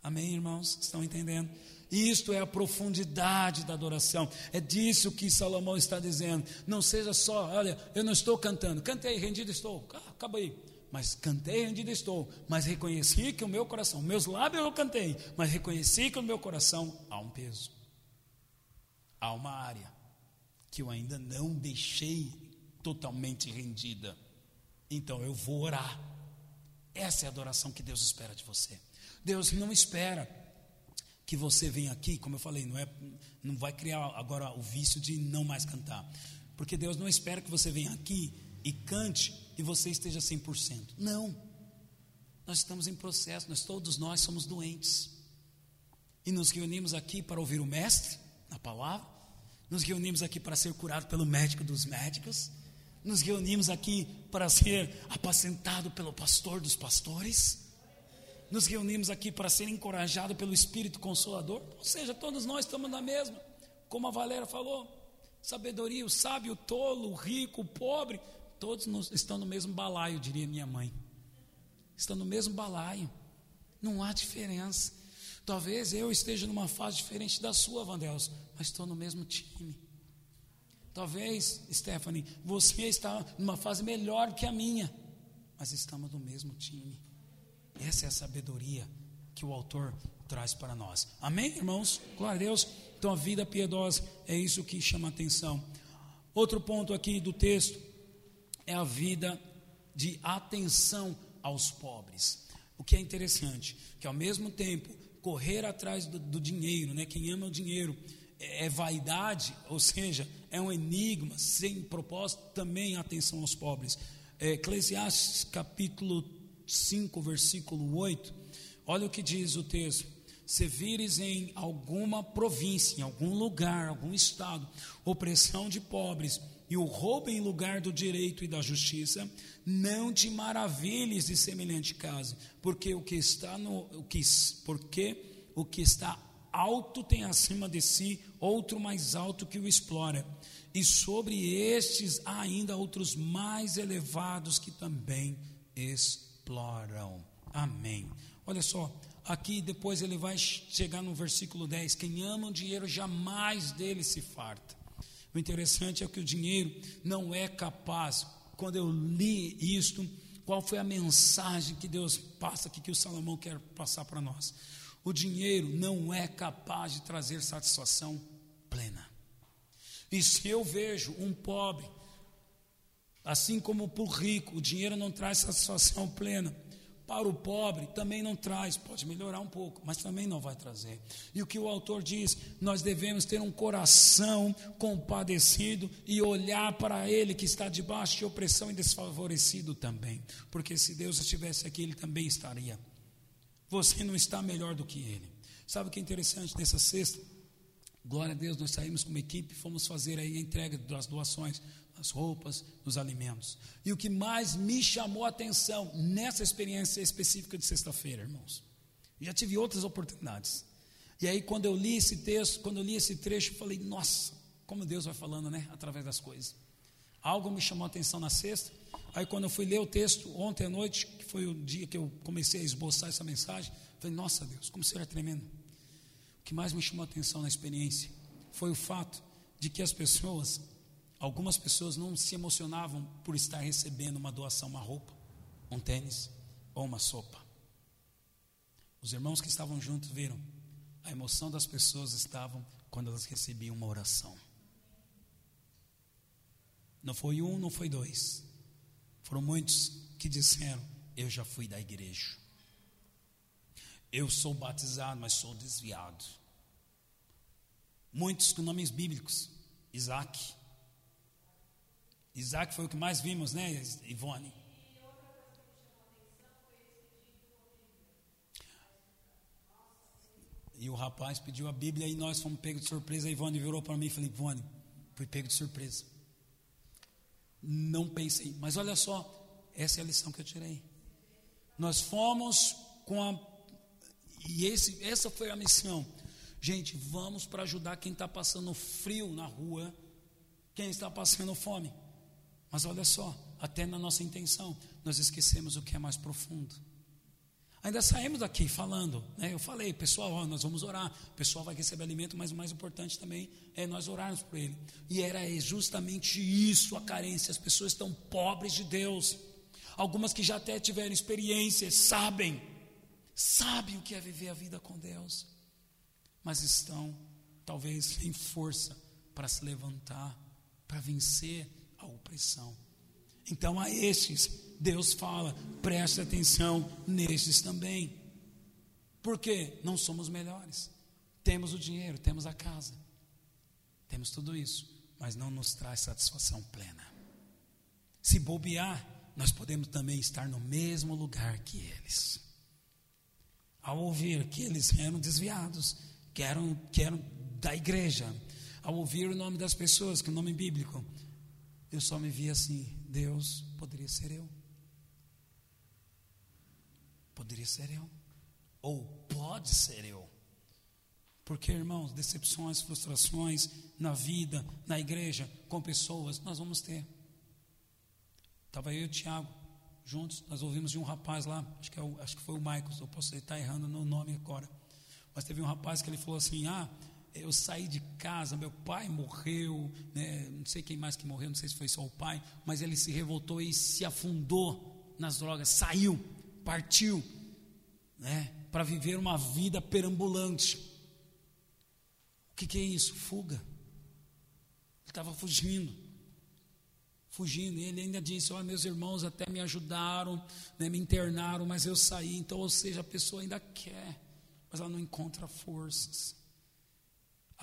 Amém, irmãos? Estão entendendo? Isto é a profundidade da adoração. É disso que Salomão está dizendo. Não seja só, olha, eu não estou cantando. Cantei, rendido estou. Acaba aí mas cantei onde estou, mas reconheci que o meu coração, meus lábios eu cantei, mas reconheci que o meu coração há um peso, há uma área que eu ainda não deixei totalmente rendida. Então eu vou orar. Essa é a adoração que Deus espera de você. Deus não espera que você venha aqui, como eu falei, não é, não vai criar agora o vício de não mais cantar, porque Deus não espera que você venha aqui e cante e você esteja 100%. Não. Nós estamos em processo, nós todos nós somos doentes. E nos reunimos aqui para ouvir o mestre na palavra, nos reunimos aqui para ser curado pelo médico dos médicos, nos reunimos aqui para ser apacentado pelo pastor dos pastores, nos reunimos aqui para ser encorajado pelo Espírito Consolador, ou seja, todos nós estamos na mesma, como a Valéria falou, sabedoria, o sábio, o tolo, o rico, o pobre, todos estão no mesmo balaio, diria minha mãe, estão no mesmo balaio, não há diferença, talvez eu esteja numa fase diferente da sua, Vandelos, mas estou no mesmo time, Talvez, Stephanie, você está numa fase melhor que a minha, mas estamos no mesmo time. Essa é a sabedoria que o autor traz para nós. Amém, irmãos? Glória a Deus. Então a vida piedosa é isso que chama atenção. Outro ponto aqui do texto é a vida de atenção aos pobres. O que é interessante, que ao mesmo tempo correr atrás do, do dinheiro, né? Quem ama o dinheiro é vaidade, ou seja, é um enigma, sem propósito, também atenção aos pobres. É, Eclesiastes capítulo 5, versículo 8, olha o que diz o texto. Se vires em alguma província, em algum lugar, algum estado, opressão de pobres, e o roubo em lugar do direito e da justiça, não te maravilhes de semelhante caso, porque o que está no o que porque o que está alto tem acima de si outro mais alto que o explora, e sobre estes há ainda outros mais elevados que também exploram. Amém. Olha só, aqui depois ele vai chegar no versículo 10: quem ama o dinheiro jamais dele se farta. O interessante é que o dinheiro não é capaz. Quando eu li isto, qual foi a mensagem que Deus passa aqui, que o Salomão quer passar para nós? O dinheiro não é capaz de trazer satisfação plena. E se eu vejo um pobre, assim como para o rico, o dinheiro não traz satisfação plena. Para o pobre também não traz, pode melhorar um pouco, mas também não vai trazer. E o que o autor diz, nós devemos ter um coração compadecido e olhar para ele que está debaixo de opressão e desfavorecido também, porque se Deus estivesse aqui, ele também estaria. Você não está melhor do que ele. Sabe o que é interessante nessa sexta? Glória a Deus, nós saímos como equipe, fomos fazer aí a entrega das doações, as roupas, os alimentos. E o que mais me chamou a atenção nessa experiência específica de sexta-feira, irmãos, já tive outras oportunidades. E aí, quando eu li esse texto, quando eu li esse trecho, eu falei, nossa, como Deus vai falando, né, através das coisas. Algo me chamou a atenção na sexta, Aí quando eu fui ler o texto ontem à noite, que foi o dia que eu comecei a esboçar essa mensagem, falei, nossa Deus, como será tremendo. O que mais me chamou a atenção na experiência foi o fato de que as pessoas, algumas pessoas não se emocionavam por estar recebendo uma doação, uma roupa, um tênis ou uma sopa. Os irmãos que estavam juntos viram, a emoção das pessoas estavam quando elas recebiam uma oração. Não foi um, não foi dois. Foram muitos que disseram: Eu já fui da igreja. Eu sou batizado, mas sou desviado. Muitos com nomes bíblicos. Isaac. Isaac foi o que mais vimos, né, Ivone? E o rapaz pediu a Bíblia e nós fomos pegos de surpresa. A Ivone virou para mim e falou: Ivone, fui pego de surpresa não pensei. Mas olha só, essa é a lição que eu tirei. Nós fomos com a. E esse, essa foi a missão. Gente, vamos para ajudar quem está passando frio na rua, quem está passando fome. Mas olha só, até na nossa intenção, nós esquecemos o que é mais profundo. Ainda saímos daqui falando, né? eu falei, pessoal, ó, nós vamos orar, o pessoal vai receber alimento, mas o mais importante também é nós orarmos por ele. E era justamente isso a carência, as pessoas estão pobres de Deus. Algumas que já até tiveram experiência, sabem, sabem o que é viver a vida com Deus, mas estão talvez sem força para se levantar, para vencer opressão. Então a estes Deus fala, preste atenção nestes também. Porque não somos melhores. Temos o dinheiro, temos a casa, temos tudo isso, mas não nos traz satisfação plena. Se bobear, nós podemos também estar no mesmo lugar que eles. ao ouvir que eles eram desviados, que eram, que eram da igreja, ao ouvir o nome das pessoas, que é o nome bíblico, eu só me via assim: Deus poderia ser eu. Poderia ser eu. Ou pode ser eu. Porque, irmãos, decepções, frustrações na vida, na igreja, com pessoas, nós vamos ter. Estava eu e o Tiago juntos, nós ouvimos de um rapaz lá, acho que, é o, acho que foi o Michael, eu posso estar errando no nome agora. Mas teve um rapaz que ele falou assim: Ah, eu saí de casa, meu pai morreu, né, não sei quem mais que morreu, não sei se foi só o pai, mas ele se revoltou e se afundou nas drogas, saiu, partiu, né, para viver uma vida perambulante. O que, que é isso? Fuga. Ele estava fugindo. Fugindo, e ele ainda disse: Olha, meus irmãos até me ajudaram, né, me internaram, mas eu saí. Então, ou seja, a pessoa ainda quer, mas ela não encontra forças.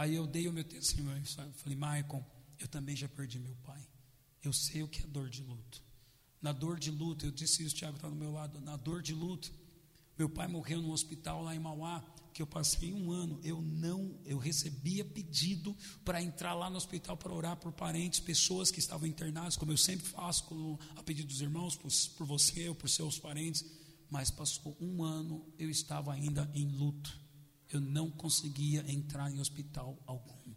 Aí eu dei o meu testemunho, falei, Michael, eu também já perdi meu pai. Eu sei o que é dor de luto. Na dor de luto, eu disse isso, o Tiago está do meu lado, na dor de luto, meu pai morreu no hospital lá em Mauá, que eu passei um ano, eu não, eu recebia pedido para entrar lá no hospital para orar por parentes, pessoas que estavam internadas, como eu sempre faço a pedido dos irmãos, por, por você ou por seus parentes, mas passou um ano, eu estava ainda em luto eu não conseguia entrar em hospital algum.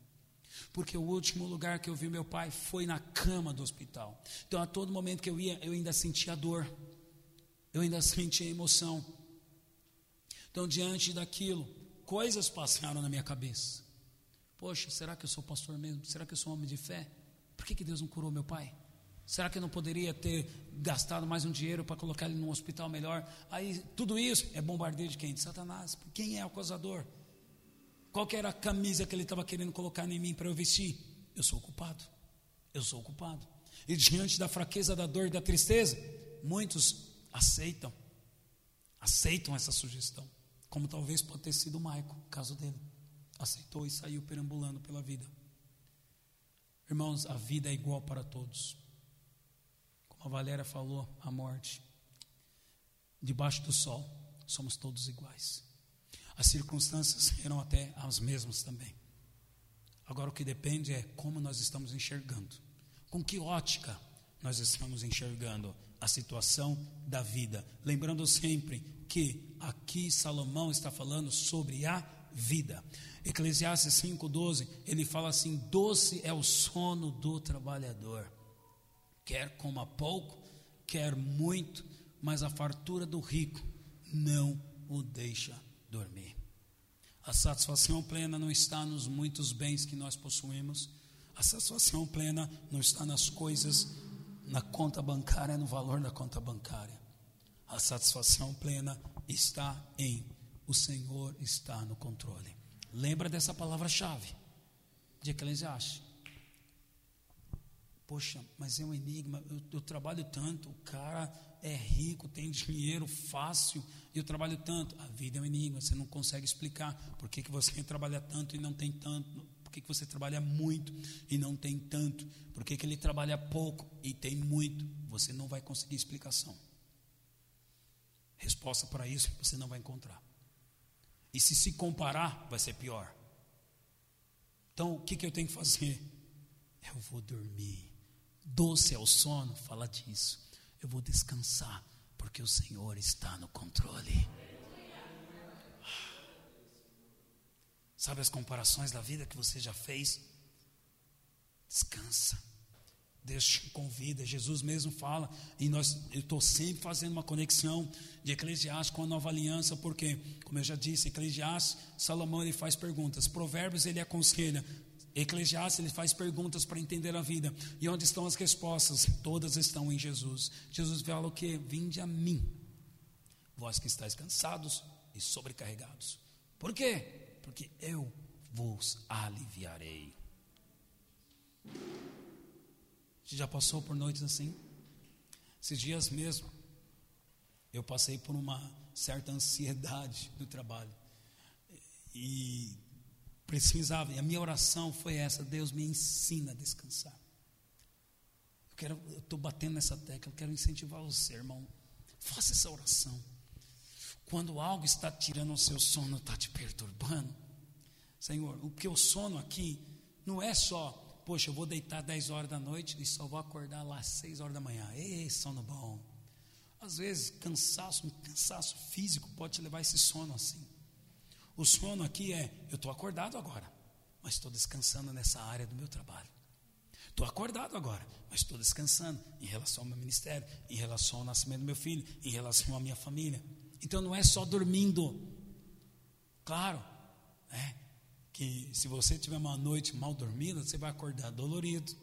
Porque o último lugar que eu vi meu pai foi na cama do hospital. Então, a todo momento que eu ia, eu ainda sentia dor, eu ainda sentia emoção. Então, diante daquilo, coisas passaram na minha cabeça. Poxa, será que eu sou pastor mesmo? Será que eu sou homem de fé? Por que, que Deus não curou meu pai? Será que eu não poderia ter gastado mais um dinheiro para colocar ele num hospital melhor? Aí tudo isso é bombardeio de quem? De Satanás. Quem é o causador? Qual que era a camisa que ele estava querendo colocar em mim para eu vestir? Eu sou o culpado. Eu sou o culpado. E diante da fraqueza, da dor e da tristeza, muitos aceitam. Aceitam essa sugestão. Como talvez pode ter sido o Maico, o caso dele. Aceitou e saiu perambulando pela vida. Irmãos, a vida é igual para todos a Valéria falou, a morte. Debaixo do sol, somos todos iguais. As circunstâncias eram até as mesmas também. Agora o que depende é como nós estamos enxergando. Com que ótica nós estamos enxergando a situação da vida. Lembrando sempre que aqui Salomão está falando sobre a vida. Eclesiastes 5,12, ele fala assim: doce é o sono do trabalhador quer coma pouco, quer muito, mas a fartura do rico não o deixa dormir. A satisfação plena não está nos muitos bens que nós possuímos, a satisfação plena não está nas coisas, na conta bancária, no valor da conta bancária. A satisfação plena está em o Senhor está no controle. Lembra dessa palavra-chave de Eclesiastes. Poxa, mas é um enigma. Eu, eu, trabalho tanto, o cara é rico, tem dinheiro fácil, e eu trabalho tanto. A vida é um enigma, você não consegue explicar por que, que você (laughs) trabalha tanto e não tem tanto, por que, que você trabalha muito e não tem tanto, por que, que ele trabalha pouco e tem muito. Você não vai conseguir explicação. Resposta para isso você não vai encontrar. E se se comparar, vai ser pior. Então, o que, que eu tenho que fazer? Eu vou dormir doce é o sono, fala disso. Eu vou descansar, porque o Senhor está no controle. Sabe as comparações da vida que você já fez? Descansa. Deus te convida, Jesus mesmo fala, e nós, eu estou sempre fazendo uma conexão de Eclesiastes com a nova aliança, porque, como eu já disse, Eclesiastes, Salomão ele faz perguntas, Provérbios ele aconselha, Eclesiastes ele faz perguntas para entender a vida. E onde estão as respostas? Todas estão em Jesus. Jesus fala o que? Vinde a mim, vós que estáis cansados e sobrecarregados. Por quê? Porque eu vos aliviarei. Você já passou por noites assim? Esses dias mesmo, eu passei por uma certa ansiedade do trabalho. E precisava, e a minha oração foi essa: Deus me ensina a descansar. Eu quero, eu estou batendo nessa tecla, eu quero incentivar você, irmão. Faça essa oração. Quando algo está tirando o seu sono, está te perturbando. Senhor, o que eu sono aqui não é só, poxa, eu vou deitar 10 horas da noite e só vou acordar lá às 6 horas da manhã. Ei, sono bom. Às vezes, cansaço, um cansaço físico pode te levar esse sono assim. O sono aqui é, eu estou acordado agora, mas estou descansando nessa área do meu trabalho. Estou acordado agora, mas estou descansando em relação ao meu ministério, em relação ao nascimento do meu filho, em relação à minha família. Então não é só dormindo. Claro, é que se você tiver uma noite mal dormida, você vai acordar dolorido,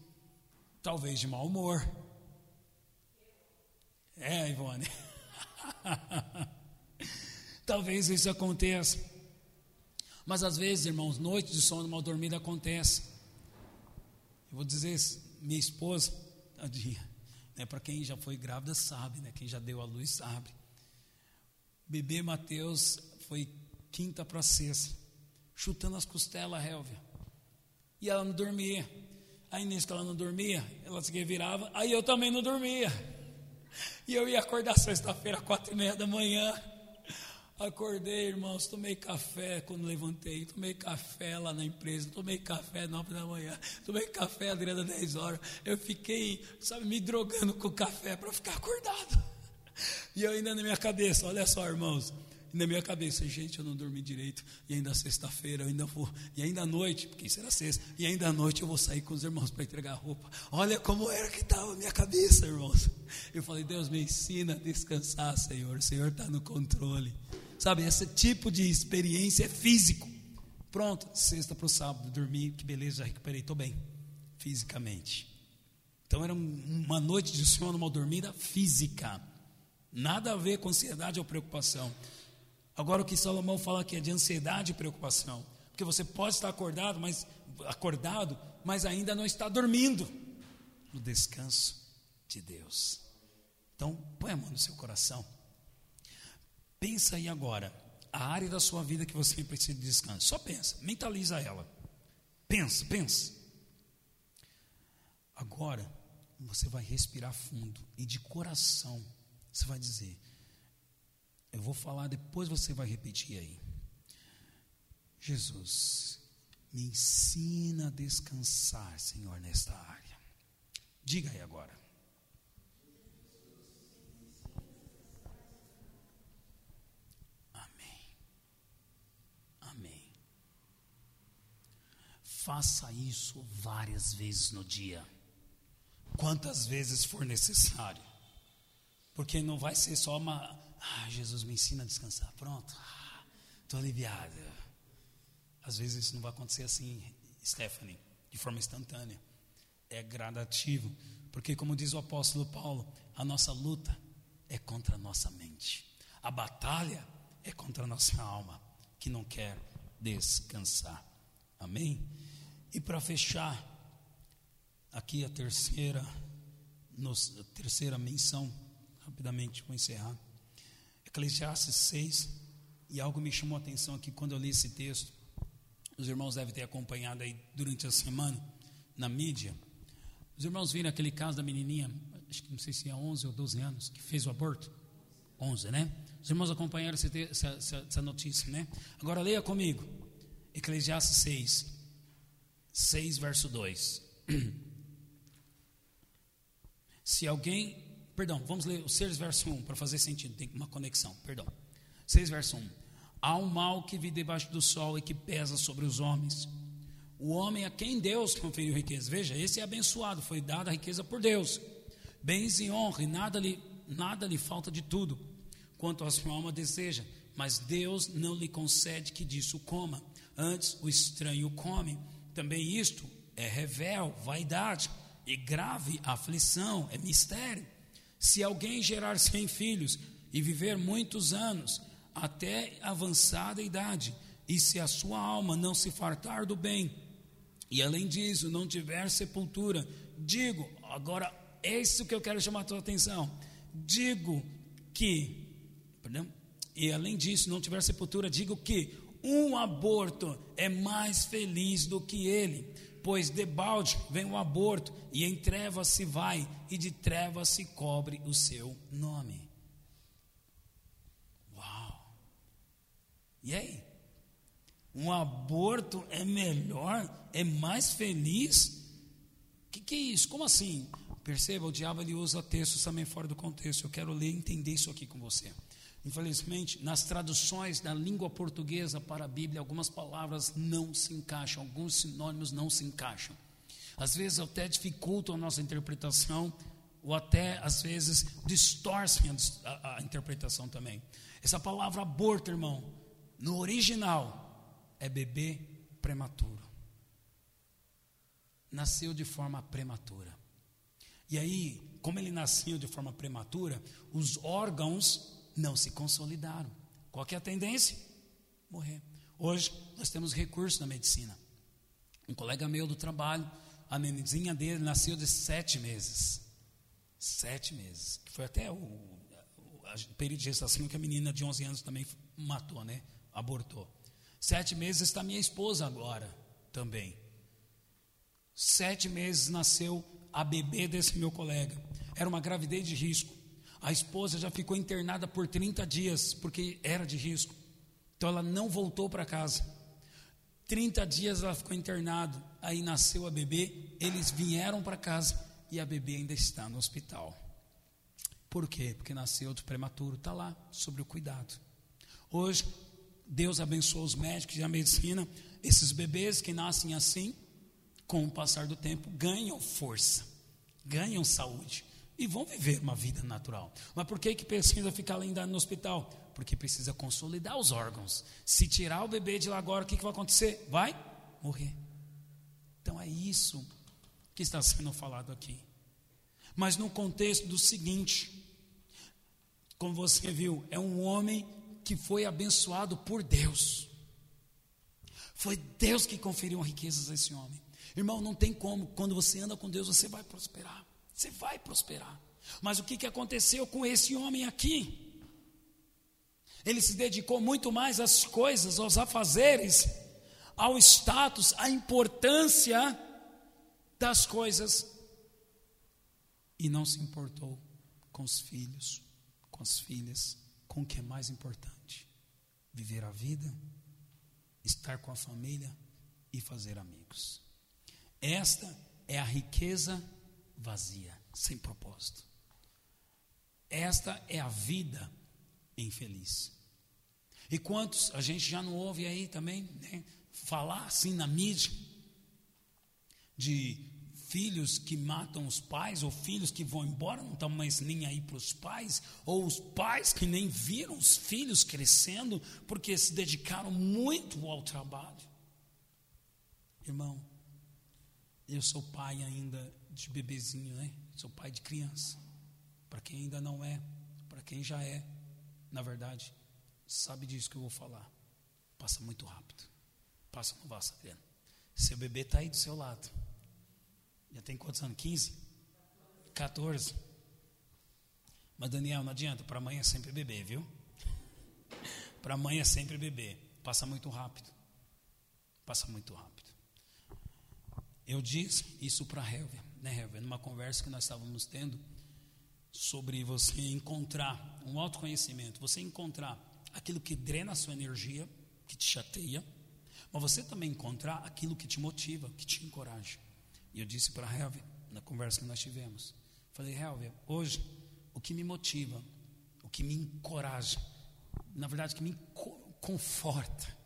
talvez de mau humor. É, Ivone. (laughs) talvez isso aconteça. Mas às vezes, irmãos, noites de sono mal dormida acontecem. Eu vou dizer, minha esposa, tadinha, né, para quem já foi grávida sabe, né, quem já deu a luz sabe. Bebê Mateus foi quinta para sexta, chutando as costelas, Helvia. E ela não dormia. Aí nisso que ela não dormia, ela se virava, aí eu também não dormia. E eu ia acordar sexta-feira, quatro e meia da manhã. Acordei, irmãos, tomei café quando levantei, tomei café lá na empresa, tomei café nove da manhã, tomei café Adriana dez horas. Eu fiquei, sabe, me drogando com café para ficar acordado. (laughs) E eu ainda na minha cabeça, olha só, irmãos, na minha cabeça, gente, eu não dormi direito, e ainda sexta-feira eu ainda vou, e ainda à noite, porque isso era sexta, e ainda à noite eu vou sair com os irmãos para entregar roupa. Olha como era que estava a minha cabeça, irmãos. Eu falei, Deus me ensina a descansar, Senhor, o Senhor está no controle. Sabe, esse tipo de experiência é físico. Pronto, sexta para o sábado, dormi, que beleza, já recuperei, estou bem, fisicamente. Então era uma noite de sono mal dormida física. Nada a ver com ansiedade ou preocupação. Agora o que Salomão fala aqui é de ansiedade e preocupação. Porque você pode estar acordado, mas acordado, mas ainda não está dormindo no descanso de Deus. Então, põe a mão no seu coração. Pensa aí agora, a área da sua vida que você precisa de descanso. Só pensa, mentaliza ela. Pensa, pensa. Agora, você vai respirar fundo e de coração você vai dizer: Eu vou falar, depois você vai repetir aí. Jesus, me ensina a descansar, Senhor, nesta área. Diga aí agora. Faça isso várias vezes no dia, quantas vezes for necessário, porque não vai ser só uma. Ah, Jesus me ensina a descansar, pronto, estou ah, aliviado. Às vezes isso não vai acontecer assim, Stephanie, de forma instantânea, é gradativo, porque, como diz o apóstolo Paulo, a nossa luta é contra a nossa mente, a batalha é contra a nossa alma, que não quer descansar. Amém? E para fechar, aqui a terceira, a terceira menção, rapidamente vou encerrar. Eclesiastes 6, e algo me chamou a atenção aqui quando eu li esse texto. Os irmãos devem ter acompanhado aí durante a semana, na mídia. Os irmãos viram aquele caso da menininha, acho que não sei se é 11 ou 12 anos, que fez o aborto. 11, né? Os irmãos acompanharam essa, essa, essa notícia, né? Agora leia comigo. Eclesiastes 6, 6, verso 2. (clears throat) Se alguém, perdão, vamos ler o 6, verso 1, para fazer sentido, tem uma conexão, perdão. 6, verso 1. Há um mal que vive debaixo do sol e que pesa sobre os homens. O homem a quem Deus conferiu riqueza, veja, esse é abençoado, foi dada a riqueza por Deus. Bens e honra, e nada lhe, nada lhe falta de tudo, quanto a sua alma deseja. Mas Deus não lhe concede que disso coma, antes o estranho come também isto é revel, vaidade e grave aflição, é mistério. Se alguém gerar cem filhos e viver muitos anos, até avançada idade, e se a sua alma não se fartar do bem, e além disso não tiver sepultura, digo, agora, é isso que eu quero chamar a tua atenção. Digo que, perdão, e além disso não tiver sepultura, digo que um aborto é mais feliz do que ele, pois debalde vem o aborto, e em trevas se vai, e de trevas se cobre o seu nome. Uau! E aí? Um aborto é melhor, é mais feliz? O que, que é isso? Como assim? Perceba, o diabo ele usa textos também fora do contexto. Eu quero ler e entender isso aqui com você. Infelizmente, nas traduções da língua portuguesa para a Bíblia, algumas palavras não se encaixam, alguns sinônimos não se encaixam. Às vezes até dificultam a nossa interpretação, ou até às vezes distorcem a, a, a interpretação também. Essa palavra aborto, irmão, no original é bebê prematuro. Nasceu de forma prematura. E aí, como ele nasceu de forma prematura, os órgãos não se consolidaram. Qual é a tendência? Morrer. Hoje nós temos recursos na medicina. Um colega meu do trabalho, a nenenzinha dele nasceu de sete meses. Sete meses. Que foi até o, o período de gestação que a menina de 11 anos também matou, né? Abortou. Sete meses está minha esposa agora também. Sete meses nasceu a bebê desse meu colega. Era uma gravidez de risco. A esposa já ficou internada por 30 dias, porque era de risco. Então ela não voltou para casa. 30 dias ela ficou internada. Aí nasceu a bebê, eles vieram para casa e a bebê ainda está no hospital. Por quê? Porque nasceu de prematuro, está lá, sobre o cuidado. Hoje, Deus abençoa os médicos e a medicina. Esses bebês que nascem assim, com o passar do tempo, ganham força, ganham saúde e vão viver uma vida natural. Mas por que, que precisa ficar ainda no hospital? Porque precisa consolidar os órgãos. Se tirar o bebê de lá agora, o que, que vai acontecer? Vai morrer. Então é isso que está sendo falado aqui. Mas no contexto do seguinte, como você viu, é um homem que foi abençoado por Deus. Foi Deus que conferiu riquezas a esse homem. Irmão, não tem como, quando você anda com Deus, você vai prosperar. Você vai prosperar. Mas o que, que aconteceu com esse homem aqui? Ele se dedicou muito mais às coisas, aos afazeres, ao status, à importância das coisas e não se importou com os filhos, com as filhas, com o que é mais importante: viver a vida, estar com a família e fazer amigos. Esta é a riqueza vazia, sem propósito. Esta é a vida infeliz. E quantos a gente já não ouve aí também né, falar assim na mídia de filhos que matam os pais, ou filhos que vão embora, não estão mais nem aí para os pais, ou os pais que nem viram os filhos crescendo porque se dedicaram muito ao trabalho. Irmão, eu sou pai ainda de bebezinho, né? Sou pai de criança. Para quem ainda não é, para quem já é, na verdade, sabe disso que eu vou falar. Passa muito rápido. Passa no vaso, Adriano. Seu bebê está aí do seu lado. Já tem quantos anos? 15? 14. Mas Daniel, não adianta, para mãe é sempre bebê, viu? (laughs) Para mãe é sempre bebê. Passa muito rápido. Passa muito rápido. Eu disse isso para Helvia né, Helver, numa conversa que nós estávamos tendo sobre você encontrar um autoconhecimento, você encontrar aquilo que drena a sua energia, que te chateia, mas você também encontrar aquilo que te motiva, que te encoraja. E eu disse para a Helver, na conversa que nós tivemos, falei, Helver, hoje o que me motiva, o que me encoraja, na verdade, o que me conforta,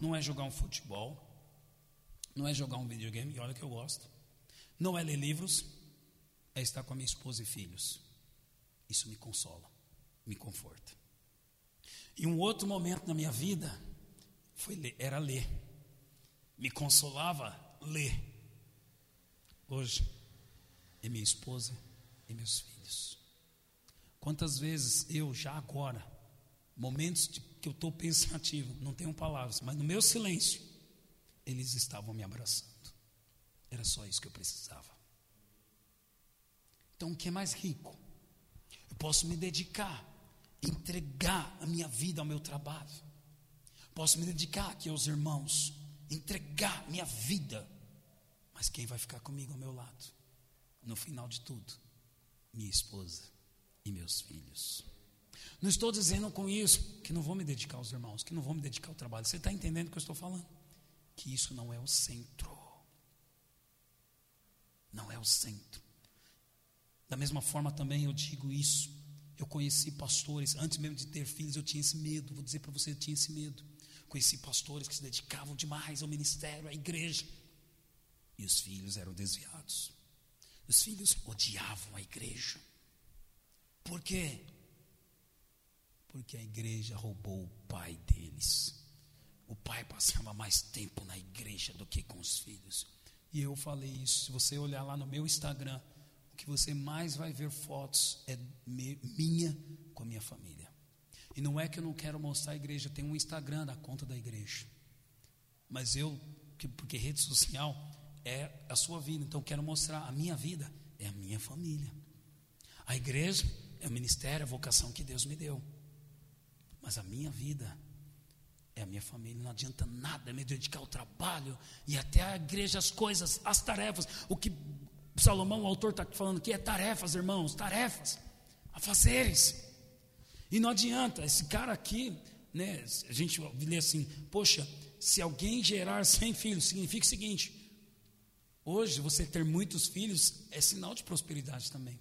não é jogar um futebol, não é jogar um videogame, e olha que eu gosto, não é ler livros, é estar com a minha esposa e filhos. Isso me consola, me conforta. E um outro momento na minha vida foi ler, era ler. Me consolava ler. Hoje é minha esposa e meus filhos. Quantas vezes eu já agora, momentos de, que eu estou (laughs) pensativo, não tenho palavras, mas no meu silêncio, eles estavam me abraçando. Era só isso que eu precisava. Então, o que é mais rico? Eu posso me dedicar, entregar a minha vida ao meu trabalho. Posso me dedicar aqui aos irmãos, entregar minha vida. Mas quem vai ficar comigo ao meu lado? No final de tudo, minha esposa e meus filhos. Não estou dizendo com isso que não vou me dedicar aos irmãos, que não vou me dedicar ao trabalho. Você está entendendo o que eu estou falando? Que isso não é o centro. É o centro. Da mesma forma também eu digo isso. Eu conheci pastores, antes mesmo de ter filhos, eu tinha esse medo. Vou dizer para você, eu tinha esse medo. Conheci pastores que se dedicavam demais ao ministério, à igreja. E os filhos eram desviados. Os filhos odiavam a igreja. Por quê? Porque a igreja roubou o pai deles. O pai passava mais tempo na igreja do que com os filhos. E eu falei isso. Se você olhar lá no meu Instagram, o que você mais vai ver fotos é minha com a minha família. E não é que eu não quero mostrar a igreja, tem um Instagram da conta da igreja. Mas eu, porque rede social é a sua vida, então quero mostrar a minha vida é a minha família. A igreja é o ministério, a vocação que Deus me deu. Mas a minha vida é a minha família. Não adianta nada me dedicar ao trabalho e até a igreja, as coisas, as tarefas. O que Salomão, o autor, está falando aqui é tarefas, irmãos, tarefas, a fazeres. E não adianta, esse cara aqui, né, a gente lê assim, poxa, se alguém gerar 100 filhos, significa o seguinte: hoje você ter muitos filhos é sinal de prosperidade também.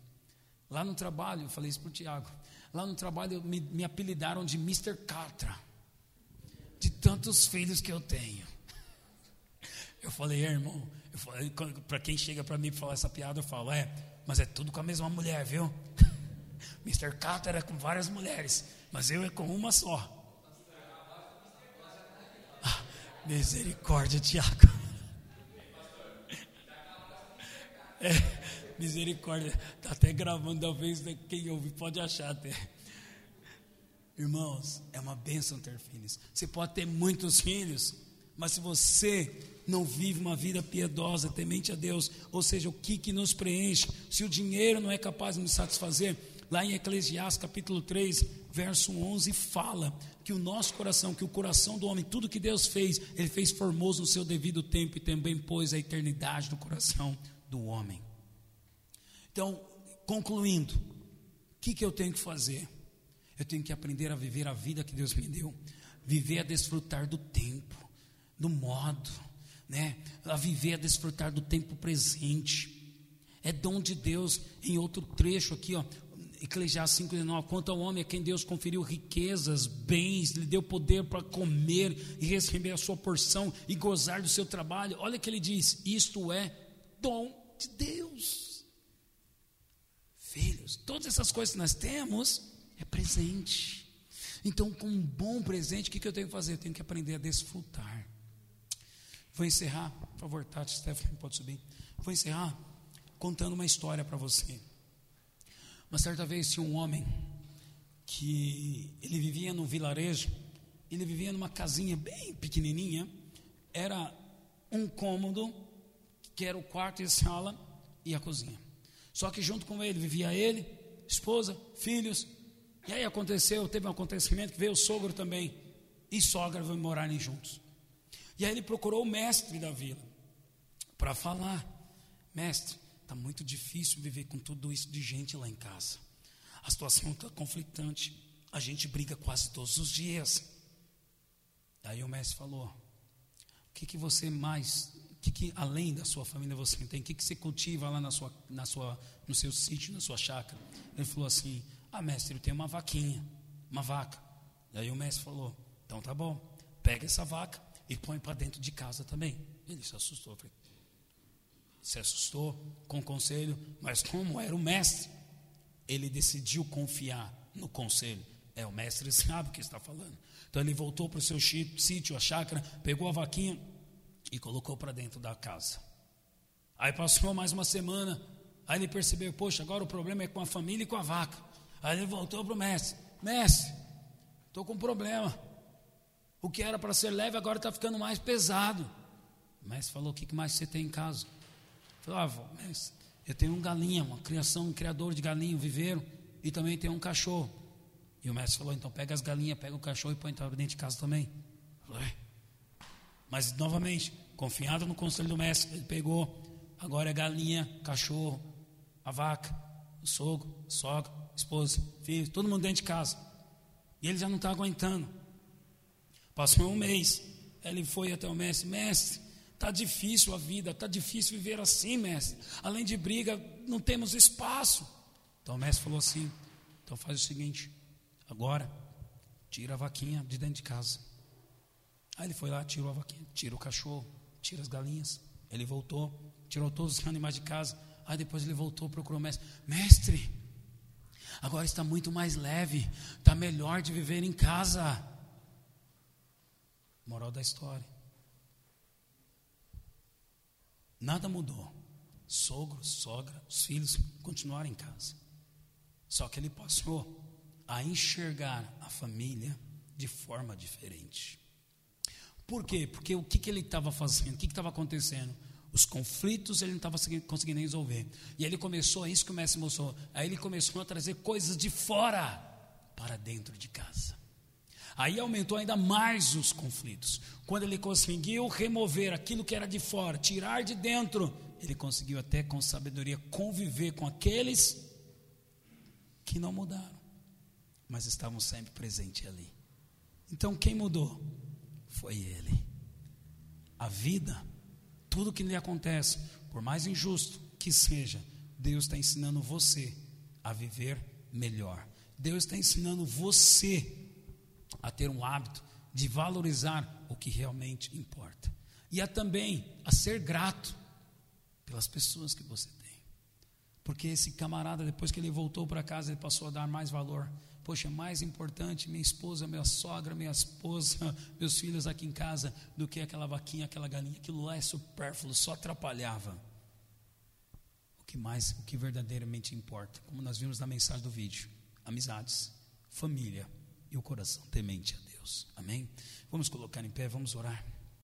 Lá no trabalho, eu falei isso para o Tiago, lá no trabalho me, me apelidaram de Mr. Catra, de tantos filhos que eu tenho. Eu falei, é, irmão, para quem chega para mim falar essa piada, eu falo, é, mas é tudo com a mesma mulher, viu? (laughs) Mr. Catra era com várias mulheres, mas eu é com uma só. Ah, misericórdia, Tiago. (laughs) É, misericórdia. Está até gravando, talvez né, quem ouve pode achar até. Irmãos, é uma bênção ter filhos. Você pode ter muitos filhos, mas se você não vive uma vida piedosa, temente a Deus, ou seja, o que, que nos preenche, se o dinheiro não é capaz de nos satisfazer, lá em Eclesiastes capítulo 3, verso 11, fala que o nosso coração, que o coração do homem, tudo que Deus fez, Ele fez formoso no seu devido tempo e também pôs a eternidade no coração do homem. Então, concluindo, o que, que eu tenho que fazer? Eu tenho que aprender a viver a vida que Deus me deu, viver a desfrutar do tempo, do modo, né? A viver a desfrutar do tempo presente. É dom de Deus. Em outro trecho aqui, ó, Eclesiastes 5,19: Quanto ao homem a quem Deus conferiu riquezas, bens, lhe deu poder para comer e receber a sua porção e gozar do seu trabalho. Olha que ele diz: Isto é dom de Deus. Filhos, todas essas coisas que nós temos é presente. Então, com um bom presente, o que, que eu tenho que fazer? Eu tenho que aprender a desfrutar. Vou encerrar, por favor, Tati, Stephanie, pode subir. Vou encerrar contando uma história para você. Uma certa vez tinha um homem que ele vivia num vilarejo, ele vivia numa casinha bem pequenininha, era um cômodo que era o quarto e a sala e a cozinha. Só que junto com ele vivia ele, esposa, filhos. E aí aconteceu, teve um acontecimento que veio o sogro também e sogra vão morarem juntos. E aí ele procurou o mestre da vila para falar: Mestre, está muito difícil viver com tudo isso de gente lá em casa. A situação está conflitante. A gente briga quase todos os dias. Aí o mestre falou: O que, que você mais que, que além da sua família você tem? O que, que você cultiva lá na sua, na sua, no seu sítio, na sua chácara? Ele falou assim: Ah, mestre, eu tenho uma vaquinha, uma vaca. E aí o mestre falou: Então tá bom, pega essa vaca e põe para dentro de casa também. Ele se assustou. Falei, se assustou com o conselho, mas como era o mestre, ele decidiu confiar no conselho. É, o mestre (laughs) sabe o que está falando. Então ele voltou para o seu sítio, a chácara, pegou a vaquinha e colocou para dentro da casa. Aí passou mais uma semana, aí ele percebeu, poxa, agora o problema é com a família e com a vaca. Aí ele voltou para o mestre, mestre, estou com um problema. O que era para ser leve agora está ficando mais pesado. O mestre falou, o que mais você tem em casa? Falou, ah, mestre, eu tenho um galinha, uma criação, um criador de galinha, um viveiro, e também tenho um cachorro. E o mestre falou, então pega as galinhas, pega o cachorro e põe dentro de casa também. Falou, é. Mas, novamente, confiado no conselho do mestre, ele pegou, agora é galinha, cachorro, a vaca, o sogro, sogra, esposa, filho, todo mundo dentro de casa. E ele já não está aguentando. Passou um mês. Ele foi até o mestre: Mestre, está difícil a vida, está difícil viver assim, mestre. Além de briga, não temos espaço. Então o mestre falou assim: Então faz o seguinte, agora tira a vaquinha de dentro de casa. Aí ele foi lá, tirou a vaquinha, tira o cachorro, tira as galinhas. Ele voltou, tirou todos os animais de casa. Aí depois ele voltou, procurou o mestre: Mestre, agora está muito mais leve, está melhor de viver em casa. Moral da história: nada mudou. Sogro, sogra, os filhos continuaram em casa. Só que ele passou a enxergar a família de forma diferente. Por quê? Porque o que, que ele estava fazendo? O que estava acontecendo? Os conflitos ele não estava conseguindo resolver. E ele começou, é isso que o mestre mostrou. Aí ele começou a trazer coisas de fora para dentro de casa. Aí aumentou ainda mais os conflitos. Quando ele conseguiu remover aquilo que era de fora, tirar de dentro, ele conseguiu até com sabedoria conviver com aqueles que não mudaram, mas estavam sempre presentes ali. Então quem mudou? foi ele. A vida, tudo que lhe acontece, por mais injusto que seja, Deus está ensinando você a viver melhor. Deus está ensinando você a ter um hábito de valorizar o que realmente importa. E a também a ser grato pelas pessoas que você tem. Porque esse camarada, depois que ele voltou para casa, ele passou a dar mais valor Poxa, é mais importante minha esposa, minha sogra, minha esposa, (laughs) meus filhos aqui em casa do que aquela vaquinha, aquela galinha. Aquilo lá é supérfluo, só atrapalhava. O que mais, o que verdadeiramente importa, como nós vimos na mensagem do vídeo: amizades, família e o coração temente a Deus. Amém? Vamos colocar em pé, vamos orar.